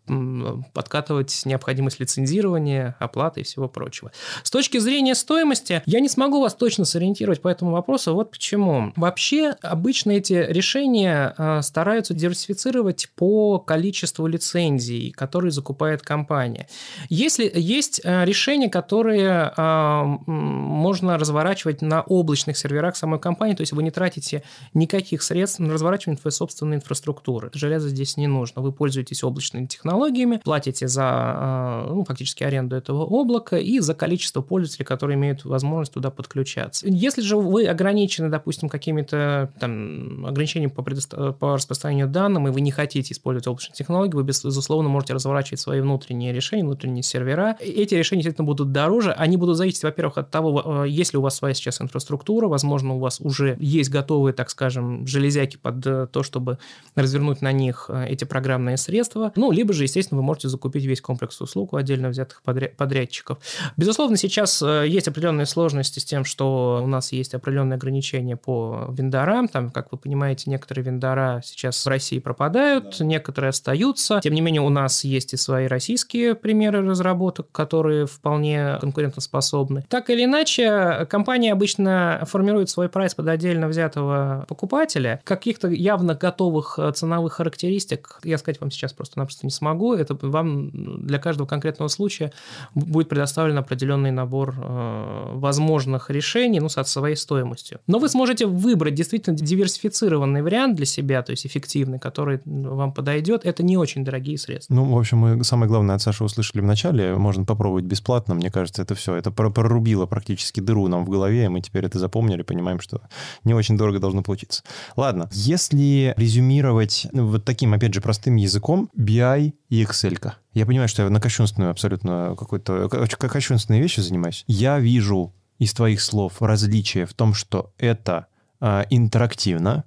подкатывать необходимость лицензирования, оплаты и всего прочего. С точки зрения стоимости, я не смогу вас точно сориентировать по этому вопросу. Вот почему. Вообще, обычно эти решения э, стараются диверсифицировать по количеству лицензий, которые закупает компания. Если есть э, решения, которые э, можно разворачивать на облачных серверах самой компании, то есть вы не тратите никаких средств на разворачивание своей собственной инфраструктуры. Железо здесь не нужно. Вы пользуетесь облачными технологиями, платите за ну, фактически аренду этого облака и за количество пользователей, которые имеют возможность туда подключаться. Если же вы ограничены, допустим, какими-то там ограничениями по, предо... по распространению данных, и вы не хотите использовать облачные технологии, вы, безусловно, можете разворачивать свои внутренние решения, внутренние сервера. Эти решения, естественно, будут дороже. Они будут зависеть, во-первых, от того, э, есть ли у вас своя сейчас инфраструктура, возможно, у вас уже есть готовые, так скажем, железяки под э, то, чтобы развернуть на них э, эти программные средства. Ну, либо же, естественно, вы можете закупить весь комплекс услуг у отдельно взятых подрядчиков. Безусловно, сейчас э, есть определенные сложности с тем, что у нас есть определенные ограничения по вендорам. Там, как вы понимаете, некоторые вендора сейчас в России пропадают, да. некоторые остаются. Тем не менее, у нас есть и свои российские примеры разработок, которые вполне конкурентоспособны. Так или иначе, компания обычно формирует свой прайс под отдельно взятого покупателя. Каких-то явно готовых э, ценовых характеристик я сказать вам сейчас просто-напросто не смогу. Это вам для каждого конкретного случая будет предоставлен определенный набор э, возможных решений, ну, со своей стоимостью. Но вы сможете выбрать действительно диверсифицированный вариант для себя, то есть эффективный, который вам подойдет. Это не очень дорогие средства. Ну, в общем, мы самое главное от Саши услышали в начале. Можно попробовать бесплатно. Мне кажется, это все. Это прорубило практически дыру нам в голове, и мы теперь это запомнили, понимаем, что не очень дорого должно получиться. Ладно, если резюмировать вот таким, опять же, простым языком, BI и Excel. -ка. Я понимаю, что я на кощунственную абсолютно какой-то кощунственные вещи занимаюсь. Я вижу из твоих слов различие в том, что это э, интерактивно,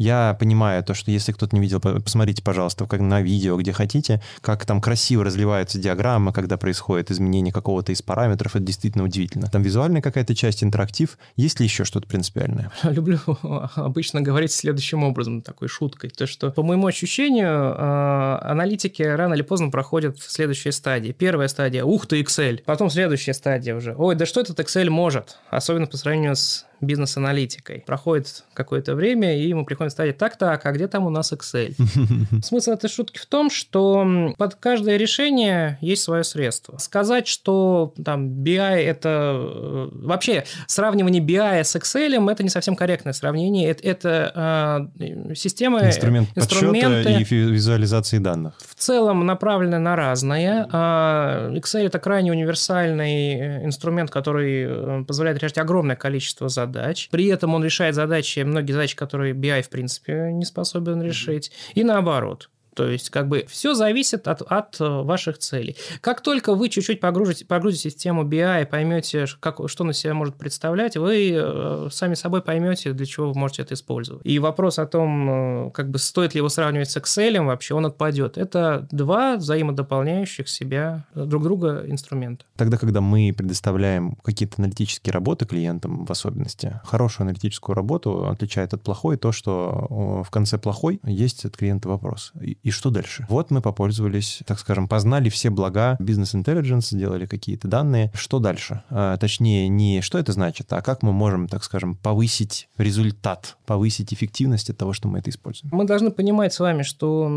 я понимаю то, что если кто-то не видел, посмотрите, пожалуйста, как на видео, где хотите, как там красиво разливается диаграмма, когда происходит изменение какого-то из параметров. Это действительно удивительно. Там визуальная какая-то часть, интерактив. Есть ли еще что-то принципиальное? Люблю обычно говорить следующим образом, такой шуткой. То, что, по моему ощущению, а, аналитики рано или поздно проходят в следующие стадии. Первая стадия – ух ты, Excel. Потом следующая стадия уже – ой, да что этот Excel может? Особенно по сравнению с бизнес-аналитикой. Проходит какое-то время, и ему приходится сказать, так-так, а где там у нас Excel? Смысл этой шутки в том, что под каждое решение есть свое средство. Сказать, что там BI это... Э, вообще, сравнивание BI с Excel это не совсем корректное сравнение. Это, это э, системы... Инструмент инструменты и визуализации данных. В целом направлены на разное. А Excel это крайне универсальный э, инструмент, который э, позволяет решать огромное количество задач. При этом он решает задачи, многие задачи, которые BI, в принципе, не способен решить. И наоборот. То есть, как бы все зависит от, от э, ваших целей. Как только вы чуть-чуть погрузите, погрузите в тему BI и поймете, как, что на себя может представлять, вы э, сами собой поймете, для чего вы можете это использовать. И вопрос о том, э, как бы стоит ли его сравнивать с Excel, вообще он отпадет. Это два взаимодополняющих себя друг друга инструмента. Тогда, когда мы предоставляем какие-то аналитические работы клиентам в особенности, хорошую аналитическую работу отличает от плохой то, что в конце плохой есть от клиента вопрос и что дальше? Вот мы попользовались, так скажем, познали все блага бизнес-интеллигенс, сделали какие-то данные. Что дальше? А, точнее, не что это значит, а как мы можем, так скажем, повысить результат, повысить эффективность от того, что мы это используем. Мы должны понимать с вами, что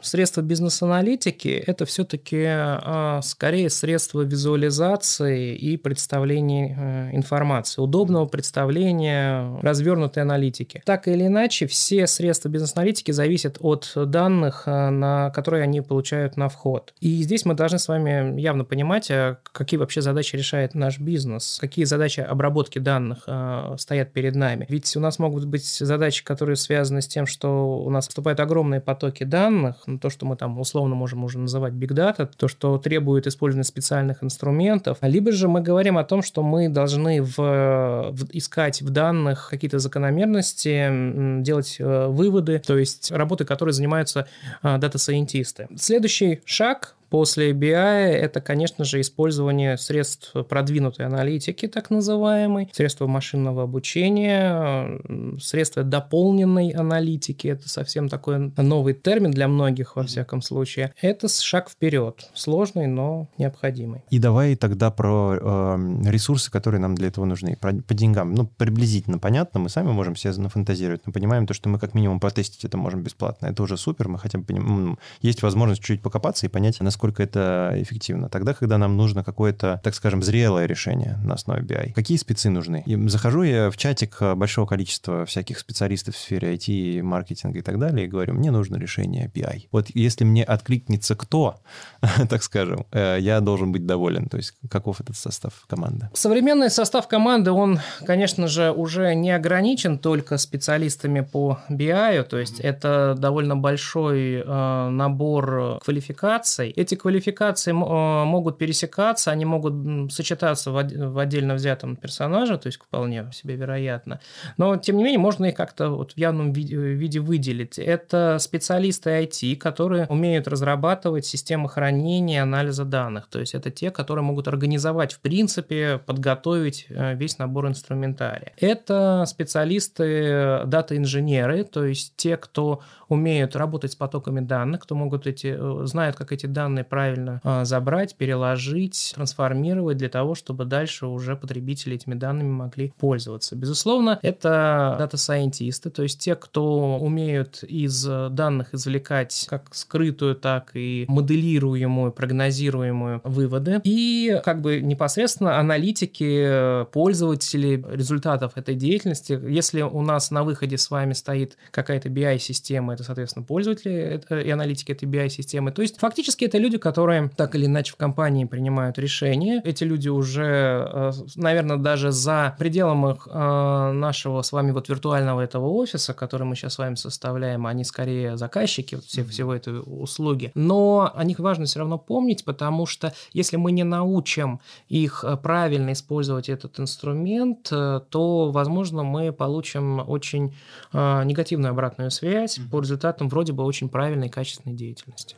средства бизнес-аналитики – это все-таки а, скорее средства визуализации и представления э, информации, удобного представления, развернутой аналитики. Так или иначе, все средства бизнес-аналитики зависят от данных, данных, э, на которые они получают на вход. И здесь мы должны с вами явно понимать, э, какие вообще задачи решает наш бизнес, какие задачи обработки данных э, стоят перед нами. Ведь у нас могут быть задачи, которые связаны с тем, что у нас поступают огромные потоки данных, ну, то, что мы там условно можем уже называть big data, то, что требует использования специальных инструментов, либо же мы говорим о том, что мы должны в, в, искать в данных какие-то закономерности, делать выводы, то есть работы, которые занимаются дата-сайентисты. Следующий шаг После BI это, конечно же, использование средств продвинутой аналитики, так называемой, средства машинного обучения, средства дополненной аналитики. Это совсем такой новый термин для многих, во всяком случае. Это шаг вперед. Сложный, но необходимый. И давай тогда про э, ресурсы, которые нам для этого нужны. Про, по деньгам. Ну, приблизительно понятно, мы сами можем себе нафантазировать, но понимаем то, что мы как минимум потестить это можем бесплатно. Это уже супер, мы хотя бы понимаем, есть возможность чуть-чуть покопаться и понять, насколько насколько это эффективно. Тогда, когда нам нужно какое-то, так скажем, зрелое решение на основе BI. Какие спецы нужны? И захожу я в чатик большого количества всяких специалистов в сфере IT, маркетинга и так далее, и говорю, мне нужно решение BI. Вот если мне откликнется кто, так скажем, э, я должен быть доволен. То есть каков этот состав команды? Современный состав команды, он, конечно же, уже не ограничен только специалистами по BI, то есть это довольно большой э, набор квалификаций. Эти эти квалификации э, могут пересекаться, они могут сочетаться в отдельно взятом персонаже, то есть вполне себе вероятно. Но, тем не менее, можно их как-то вот в явном виде, виде выделить. Это специалисты IT, которые умеют разрабатывать системы хранения, анализа данных. То есть это те, которые могут организовать, в принципе, подготовить э, весь набор инструментария. Это специалисты дата-инженеры, то есть те, кто умеют работать с потоками данных, кто могут эти, э, знают, как эти данные правильно а, забрать, переложить, трансформировать для того, чтобы дальше уже потребители этими данными могли пользоваться. Безусловно, это дата-сайентисты, то есть те, кто умеют из данных извлекать как скрытую, так и моделируемую, прогнозируемую выводы. И как бы непосредственно аналитики, пользователи результатов этой деятельности. Если у нас на выходе с вами стоит какая-то BI-система, это, соответственно, пользователи и аналитики этой BI-системы. То есть фактически это люди, которые так или иначе в компании принимают решения. Эти люди уже, э, наверное, даже за пределом их, э, нашего с вами вот виртуального этого офиса, который мы сейчас с вами составляем, они скорее заказчики вот всех, всего этой услуги. Но о них важно все равно помнить, потому что если мы не научим их э, правильно использовать этот инструмент, то, возможно, мы получим очень негативную обратную связь по результатам вроде бы очень правильной и качественной деятельности.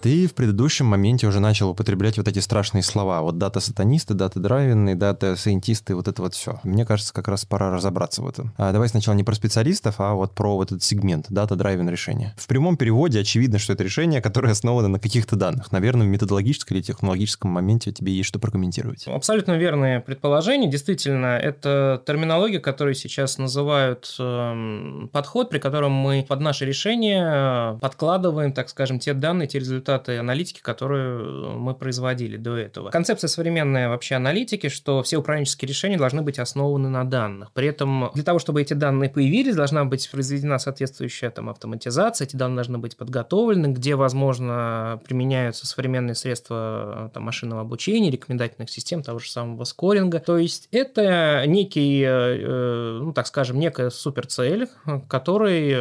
Ты в предыдущем моменте уже начал употреблять вот эти страшные слова. Вот data-сатанисты, data-driven ные, data scientist ы, вот это вот все. Мне кажется, как раз пора разобраться в этом. А давай сначала не про специалистов, а вот про вот этот сегмент data-driven решения. В прямом переводе очевидно, что это решение, которое основано на каких-то данных. Наверное, в методологическом или технологическом моменте тебе есть что прокомментировать. Абсолютно верное предположение. Действительно, это терминология, которую сейчас называют э, подход, при котором мы под наше решение э, подкладываем, так скажем, те данные, те результаты, результаты аналитики, которые э, мы производили до этого. Концепция современной вообще аналитики, что все управленческие решения должны быть основаны на данных. При этом для того, чтобы эти данные появились, должна быть произведена соответствующая там автоматизация, эти данные должны быть подготовлены, где, возможно, применяются современные средства э, там, машинного обучения, рекомендательных систем, того же самого скоринга. То есть это некий, э, ну так скажем, некая суперцель, к которой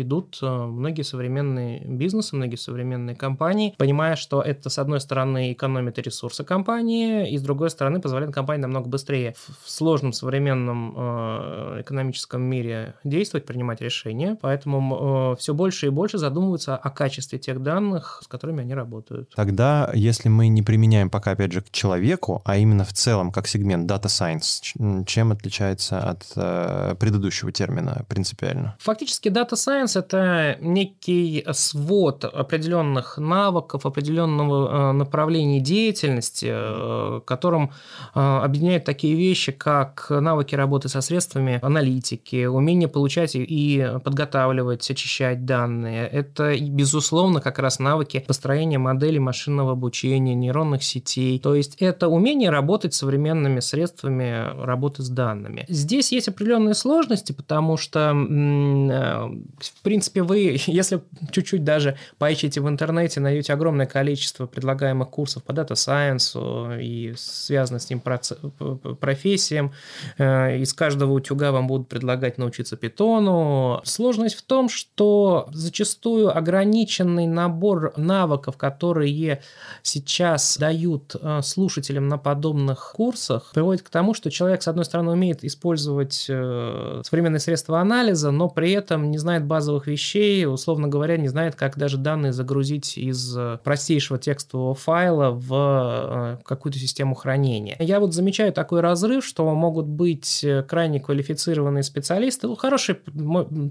идут многие современные бизнесы, многие современные компании, компаний, понимая, что это, с одной стороны, экономит ресурсы компании, и с другой стороны, позволяет компании намного быстрее в сложном современном э, экономическом мире действовать, принимать решения. Поэтому э, все больше и больше задумываются о качестве тех данных, с которыми они работают. Тогда, если мы не применяем пока, опять же, к человеку, а именно в целом как сегмент Data Science, чем отличается от э, предыдущего термина принципиально? Фактически Data Science – это некий свод определенных навыков, определенного э, направления деятельности, э, которым э, объединяют такие вещи, как навыки работы со средствами аналитики, умение получать и подготавливать, очищать данные. Это, безусловно, как раз навыки построения моделей машинного обучения, нейронных сетей. То есть это умение работать современными средствами работы с данными. Здесь есть определенные сложности, потому что, в принципе, вы, если чуть-чуть даже поищите в интернете, интернете найдете огромное количество предлагаемых курсов по Data Science и связанным с ним профессиям. Э, из каждого утюга вам будут предлагать научиться питону. Сложность в том, что зачастую ограниченный набор навыков, которые сейчас дают э, слушателям на подобных курсах, приводит к тому, что человек, с одной стороны, умеет использовать э, современные средства анализа, но при этом не знает базовых вещей, условно говоря, не знает, как даже данные загрузить из э, простейшего текстового файла в э, какую-то систему хранения. Я вот замечаю такой разрыв, что могут быть э, крайне квалифицированные специалисты. Ну, хороший,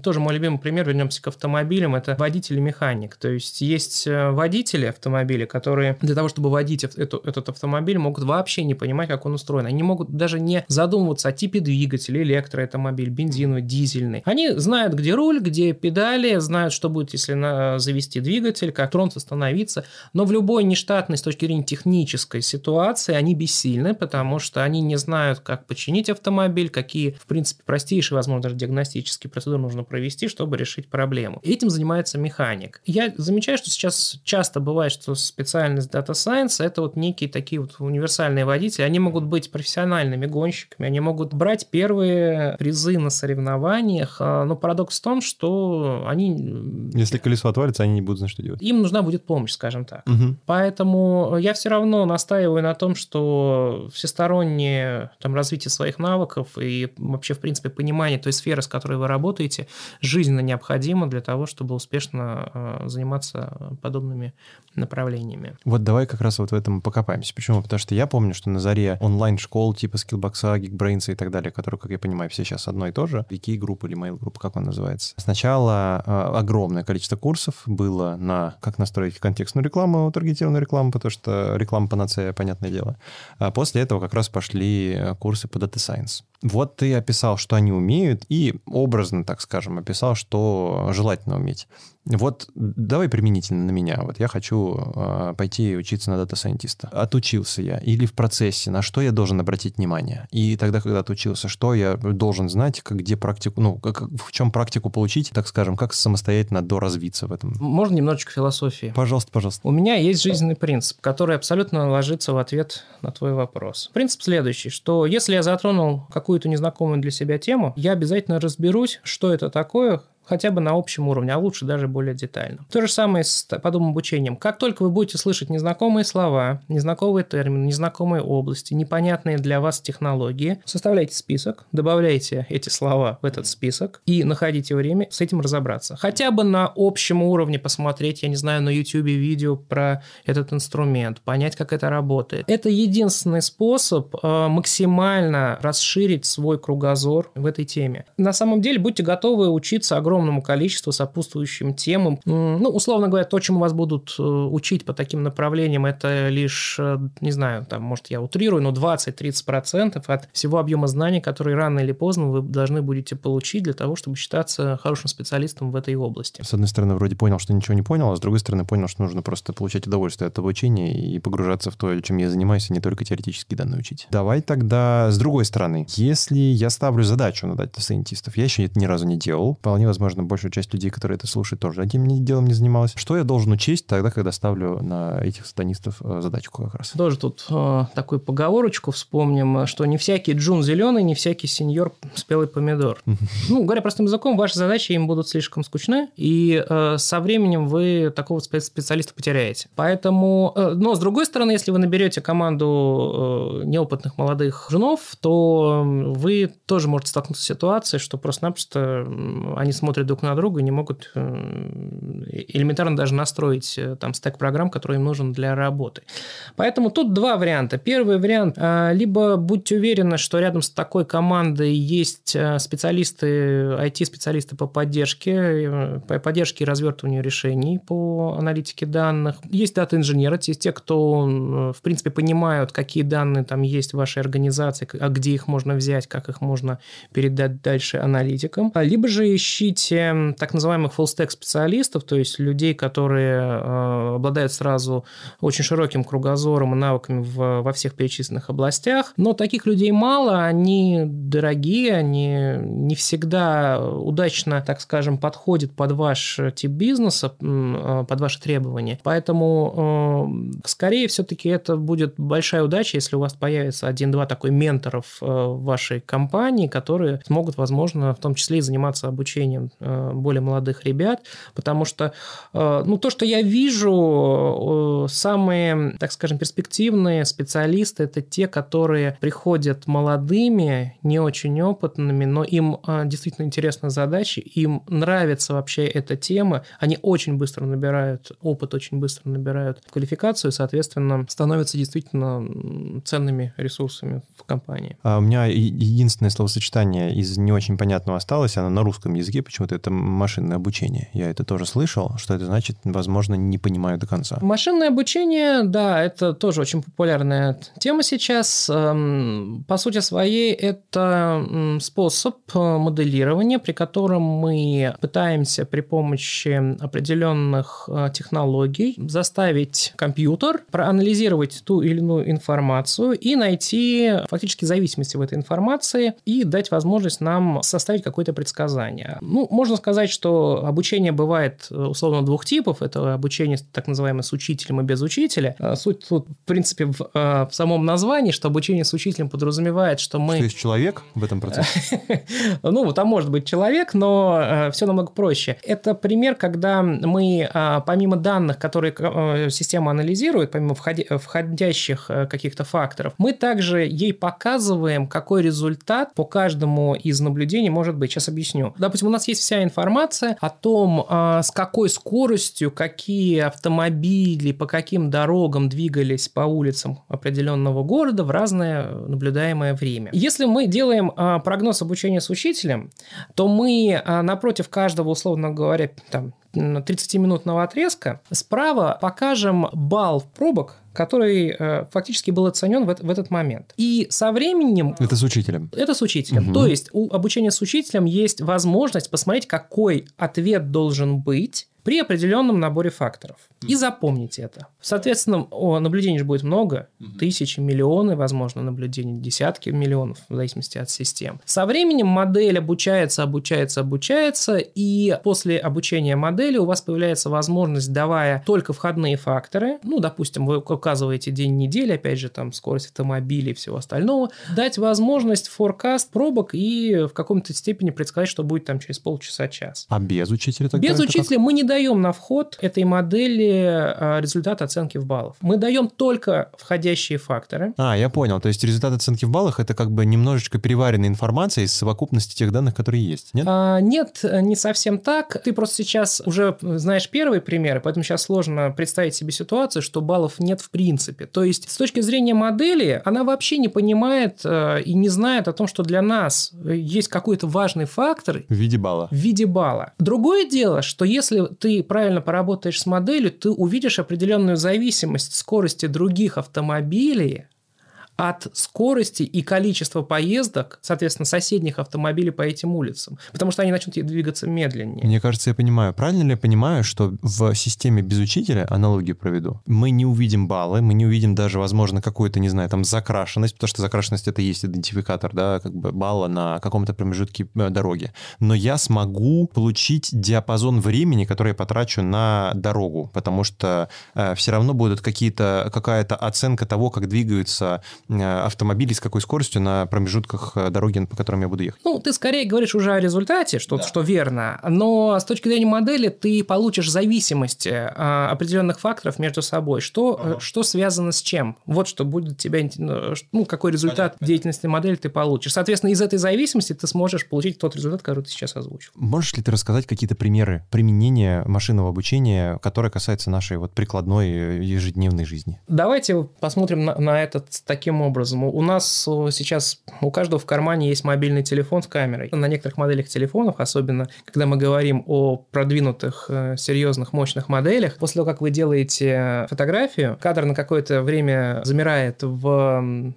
тоже мой любимый пример, вернемся к автомобилям, это водитель и механик. То есть есть водители автомобиля, которые для того, чтобы водить эту, этот автомобиль, могут вообще не понимать, как он устроен. Они могут даже не задумываться о типе двигателя, электроавтомобиль, бензиновый, дизельный. Они знают, где руль, где педали, знают, что будет, если на, завести двигатель, как тронут остановиться. Но в любой нештатной с точки зрения технической ситуации они бессильны, потому что они не знают, как починить автомобиль, какие, в принципе, простейшие, возможно, даже диагностические процедуры нужно провести, чтобы решить проблему. Этим занимается механик. Я замечаю, что сейчас часто бывает, что специальность Data Science – это вот некие такие вот универсальные водители. Они могут быть профессиональными гонщиками, они могут брать первые призы на соревнованиях, а, но парадокс в том, что они... Если колесо отвалится, они не будут знать, что делать. Им нужна будет помощь, скажем так. Угу. Поэтому я все равно настаиваю на том, что всестороннее там, развитие своих навыков и вообще, в принципе, понимание той сферы, с которой вы работаете, жизненно необходимо для того, чтобы успешно э, заниматься подобными направлениями. Вот давай как раз вот в этом покопаемся. Почему? Потому что я помню, что на заре онлайн-школ типа Skillbox, Geekbrains и так далее, которые, как я понимаю, все сейчас одно и то же, Вики группа или mail группа, как он называется. Сначала э, огромное количество курсов было на как настроить настроить контекстную рекламу, таргетированную рекламу, потому что реклама панацея, понятное дело. А после этого как раз пошли курсы по Data Science. Вот ты описал, что они умеют, и образно, так скажем, описал, что желательно уметь. Вот давай применительно на меня. Вот я хочу э, пойти учиться на data scientist а. Отучился я или в процессе, на что я должен обратить внимание? И тогда, когда отучился, что я должен знать, как, где практику, ну, как, в чем практику получить, так скажем, как самостоятельно доразвиться в этом? Можно немножечко философии? Пожалуйста, пожалуйста. У меня есть жизненный принцип, который абсолютно ложится в ответ на твой вопрос. Принцип следующий, что если я затронул какую-то незнакомую для себя тему, я обязательно разберусь, что это такое, хотя бы на общем уровне, а лучше даже более детально. То же самое с подобным обучением. Как только вы будете слышать незнакомые слова, незнакомые термины, незнакомые области, непонятные для вас технологии, составляйте список, добавляйте эти слова в этот список и находите время с этим разобраться. Хотя бы на общем уровне посмотреть, я не знаю, на YouTube видео про этот инструмент, понять, как это работает. Это единственный способ э, максимально расширить свой кругозор в этой теме. На самом деле, будьте готовы учиться огромному количеству сопутствующим темам. Ну, условно говоря, то, чему вас будут э, учить по таким направлениям, это лишь, э, не знаю, там, может, я утрирую, но 20-30% от всего объема знаний, которые рано или поздно вы должны будете получить для того, чтобы считаться хорошим специалистом в этой области. С одной стороны, вроде понял, что ничего не понял, а с другой стороны, понял, что нужно просто получать удовольствие от обучения и погружаться в то, чем я занимаюсь, а не только теоретические данные учить. Давай тогда с другой стороны. Если я ставлю задачу на дата-сайентистов, я еще это ни разу не делал, вполне возможно, большая часть людей, которые это слушают, тоже этим делом не занималась. Что я должен учесть тогда, когда ставлю на этих сатанистов э, задачку как раз? Тоже тут э, такую поговорочку вспомним, что не всякий джун зеленый, не всякий сеньор спелый помидор. Ну, говоря простым языком, ваши задачи им будут слишком скучны, и э, со временем вы такого специалиста потеряете. Поэтому, э, но с другой стороны, если вы наберете команду э, неопытных молодых женов, то вы тоже можете столкнуться с ситуацией, что просто-напросто они смотрят друг на друга и не могут э, элементарно даже настроить э, там стек программ, который им нужен для работы. Поэтому тут два варианта. Первый вариант, э, либо будьте уверены, что рядом с такой командой есть специалисты, IT-специалисты по поддержке, по поддержке и развертыванию решений по аналитике данных. Есть дата-инженеры, есть те, кто, в принципе, понимают, какие данные там есть в вашей организации, а где их можно взять, как их можно передать дальше аналитикам. Либо же ищите так называемых full-stack специалистов, то есть людей, которые э, обладают сразу очень широким кругозором и навыками в, во всех перечисленных областях. Но таких людей мало, они дорогие, они не всегда удачно, так скажем, подходят под ваш тип бизнеса, э, под ваши требования. Поэтому, э, скорее, все-таки это будет большая удача, если у вас появится один-два такой менторов вашей компании, которые смогут, возможно, в том числе и заниматься обучением более молодых ребят, потому что, ну, то, что я вижу, самые, так скажем, перспективные специалисты – это те, которые приходят молодыми, не очень опытными, но им действительно интересны задачи, им нравится вообще эта тема, они очень быстро набирают опыт, очень быстро набирают квалификацию, соответственно, становятся действительно ценными ресурсами в компании. А у меня единственное словосочетание из не очень понятного осталось, оно на русском языке, почему-то это машинное обучение. Я это тоже слышал, что это значит, возможно, не понимаю до конца. Машинное обучение, да, это тоже очень популярная тема сейчас. Эм, по сути своей, это способ э, моделирования, при котором мы пытаемся при помощи определенных э, технологий заставить компьютер проанализировать ту или иную информацию и найти фактически зависимости в этой информации и дать возможность нам составить какое-то предсказание. Ну, можно сказать, что обучение бывает э, условно двух типов. Это обучение так называемое с учителем и без учителя. А суть тут, в принципе, в, э, в самом названии, что обучение с учителем подразумевает, что мы... Что есть человек в этом процессе? Ну, там может быть человек, но э, все намного проще. Это пример, когда мы, помимо данных, которые система анализирует, помимо входящих каких-то факторов, мы также ей показываем, какой результат по каждому из наблюдений может быть. Сейчас объясню. Допустим, у нас есть вся информация о том, а, с какой скоростью какие автомобили по каким дорогам двигались по улицам определенного города в разное наблюдаемое время. Если мы делаем а, прогноз обучения с учителем, то мы а, напротив каждого, условно говоря, там, 30-минутного отрезка справа покажем балл пробок, который э, фактически был оценен в, в этот момент. И со временем... Это с учителем. Это с учителем. Угу. То есть у обучения с учителем есть возможность посмотреть, какой ответ должен быть при определенном наборе факторов. И запомните это. Соответственно, о, наблюдений же будет много, тысячи, миллионы, возможно, наблюдений, десятки миллионов, в зависимости от систем. Со временем модель обучается, обучается, обучается, и после обучения модели у вас появляется возможность, давая только входные факторы, ну, допустим, вы указываете день недели, опять же, там, скорость автомобиля и всего остального, дать возможность форкаст пробок и в каком-то степени предсказать, что будет там через полчаса-час. А без учителя тогда? Без учителя как? мы не даем на вход этой модели а, результат оценки в баллах. Мы даем только входящие факторы. А, я понял. То есть результат оценки в баллах это как бы немножечко переваренная информация из совокупности тех данных, которые есть, нет? А, нет, не совсем так. Ты просто сейчас уже знаешь первый пример, поэтому сейчас сложно представить себе ситуацию, что баллов нет в принципе. То есть с точки зрения модели, она вообще не понимает э, и не знает о том, что для нас есть какой-то важный фактор. В виде балла. В виде балла. Другое дело, что если ты правильно поработаешь с моделью, ты увидишь определенную зависимость скорости других автомобилей от скорости и количества поездок, соответственно, соседних автомобилей по этим улицам, потому что они начнут двигаться медленнее. Мне кажется, я понимаю. Правильно ли я понимаю, что в системе без учителя, аналогию проведу, мы не увидим баллы, мы не увидим даже, возможно, какую-то, не знаю, там, закрашенность, потому что закрашенность — это есть идентификатор, да, как бы балла на каком-то промежутке э, дороги. Но я смогу получить диапазон времени, который я потрачу на дорогу, потому что э, все равно будут какие-то, какая-то оценка того, как двигаются автомобилей с какой скоростью на промежутках э, дороги, по которым я буду ехать. Ну, ты скорее говоришь уже о результате, что, да. что верно, но с точки зрения модели ты получишь зависимости э, определенных факторов между собой. Что, ага. что связано с чем? Вот что будет тебя, ну, какой результат Понятно. деятельности модели ты получишь. Соответственно, из этой зависимости ты сможешь получить тот результат, который ты сейчас озвучил. Можешь ли ты рассказать какие-то примеры применения машинного обучения, которые касаются нашей вот прикладной ежедневной жизни? Давайте посмотрим на, на это таким образом. У нас сейчас у каждого в кармане есть мобильный телефон с камерой. На некоторых моделях телефонов, особенно когда мы говорим о продвинутых, э, серьезных, мощных моделях, после того, как вы делаете фотографию, кадр на какое-то время замирает в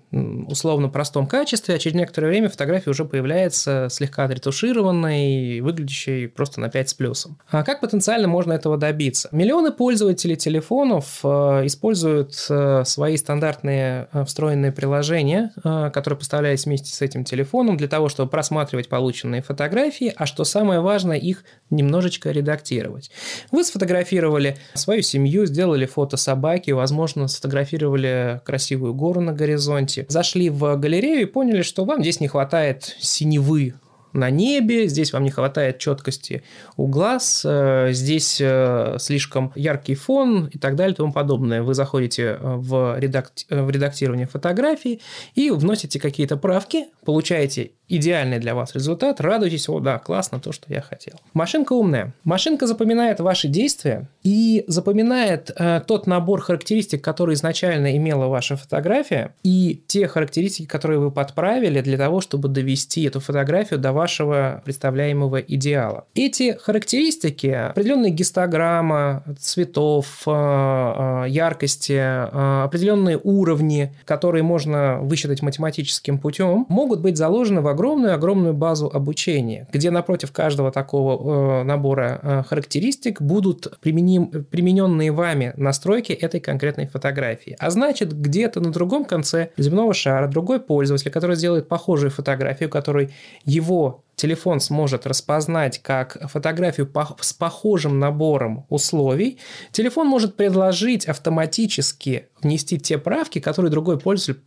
условно простом качестве, а через некоторое время фотография уже появляется слегка отретушированной, выглядящей просто на 5 с плюсом. А как потенциально можно этого добиться? Миллионы пользователей телефонов э, используют э, свои стандартные встроенные специальное приложение, а, которое поставляется вместе с этим телефоном для того, чтобы просматривать полученные фотографии, а что самое важное, их немножечко редактировать. Вы сфотографировали свою семью, сделали фото собаки, возможно, сфотографировали красивую гору на горизонте, зашли в галерею и поняли, что вам здесь не хватает синевы на небе, здесь вам не хватает четкости у глаз, э, здесь э, слишком яркий фон и так далее и тому подобное. Вы заходите э, в, редакти... в редактирование фотографии и вносите какие-то правки, получаете идеальный для вас результат, радуйтесь, о, да, классно, то, что я хотел. Машинка умная. Машинка запоминает ваши действия и запоминает э, тот набор характеристик, который изначально имела ваша фотография, и те характеристики, которые вы подправили для того, чтобы довести эту фотографию до вашего представляемого идеала. Эти характеристики, определенные гистограмма, цветов, э, э, яркости, э, определенные уровни, которые можно высчитать математическим путем, могут быть заложены в огромную-огромную базу обучения, где напротив каждого такого набора характеристик будут применим, примененные вами настройки этой конкретной фотографии. А значит, где-то на другом конце земного шара другой пользователь, который сделает похожую фотографию, которой его телефон сможет распознать как фотографию с похожим набором условий, телефон может предложить автоматически внести те правки, которые другой пользователь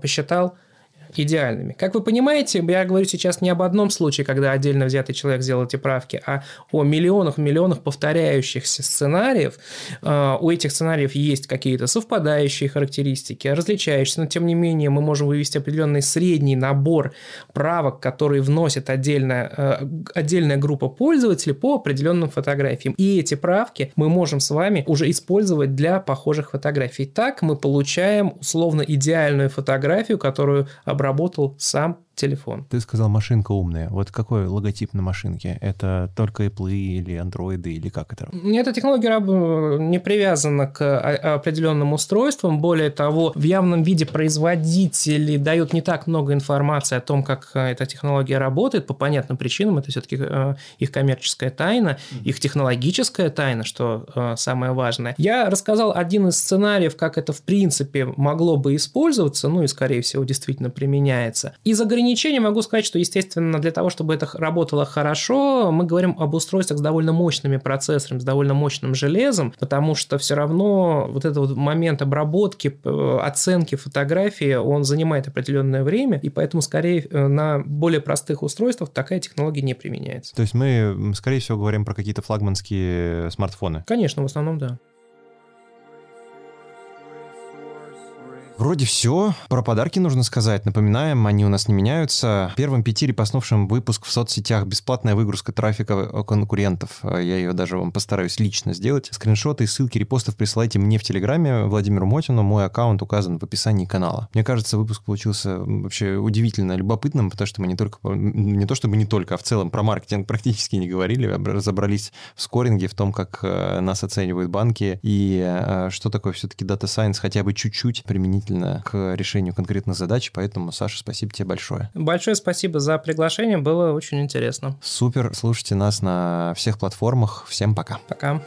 посчитал идеальными. Как вы понимаете, я говорю сейчас не об одном случае, когда отдельно взятый человек сделал эти правки, а о миллионах миллионах повторяющихся сценариев. А, у этих сценариев есть какие-то совпадающие характеристики, различающиеся, но тем не менее мы можем вывести определенный средний набор правок, которые вносит отдельная, э, отдельная группа пользователей по определенным фотографиям. И эти правки мы можем с вами уже использовать для похожих фотографий. Так мы получаем условно идеальную фотографию, которую обработал сам телефон. Ты сказал машинка умная. Вот какой логотип на машинке? Это только Apple или Android или как это? Эта технология не привязана к определенным устройствам. Более того, в явном виде производители дают не так много информации о том, как эта технология работает. По понятным причинам это все-таки э, их коммерческая тайна, их технологическая тайна, что э, самое важное. Я рассказал один из сценариев, как это в принципе могло бы использоваться, ну и скорее всего действительно применяется. Из ограничений могу сказать, что естественно для того, чтобы это работало хорошо, мы говорим об устройствах с довольно мощными процессорами, с довольно мощным железом, потому что все равно вот этот вот момент обработки, оценки фотографии, он занимает определенное время, и поэтому скорее э, на более простых устройствах такая технология не применяется. То есть мы, скорее всего, говорим про какие-то флагманские смартфоны? Конечно, в основном да. Вроде все. Про подарки нужно сказать. Напоминаем, они у нас не меняются. Первым пяти репостнувшим выпуск в соцсетях бесплатная выгрузка трафика конкурентов. Я ее даже вам постараюсь лично сделать. Скриншоты и ссылки репостов присылайте мне в Телеграме Владимиру Мотину. Мой аккаунт указан в описании канала. Мне кажется, выпуск получился вообще удивительно любопытным, потому что мы не только, не то чтобы не только, а в целом про маркетинг практически не говорили, разобрались в скоринге, в том, как э, нас оценивают банки и э, что такое все-таки Science хотя бы чуть-чуть применить применительно к решению конкретных задач, поэтому, Саша, спасибо тебе большое. Большое спасибо за приглашение, было очень интересно. Супер, слушайте нас на всех платформах. Всем пока. Пока.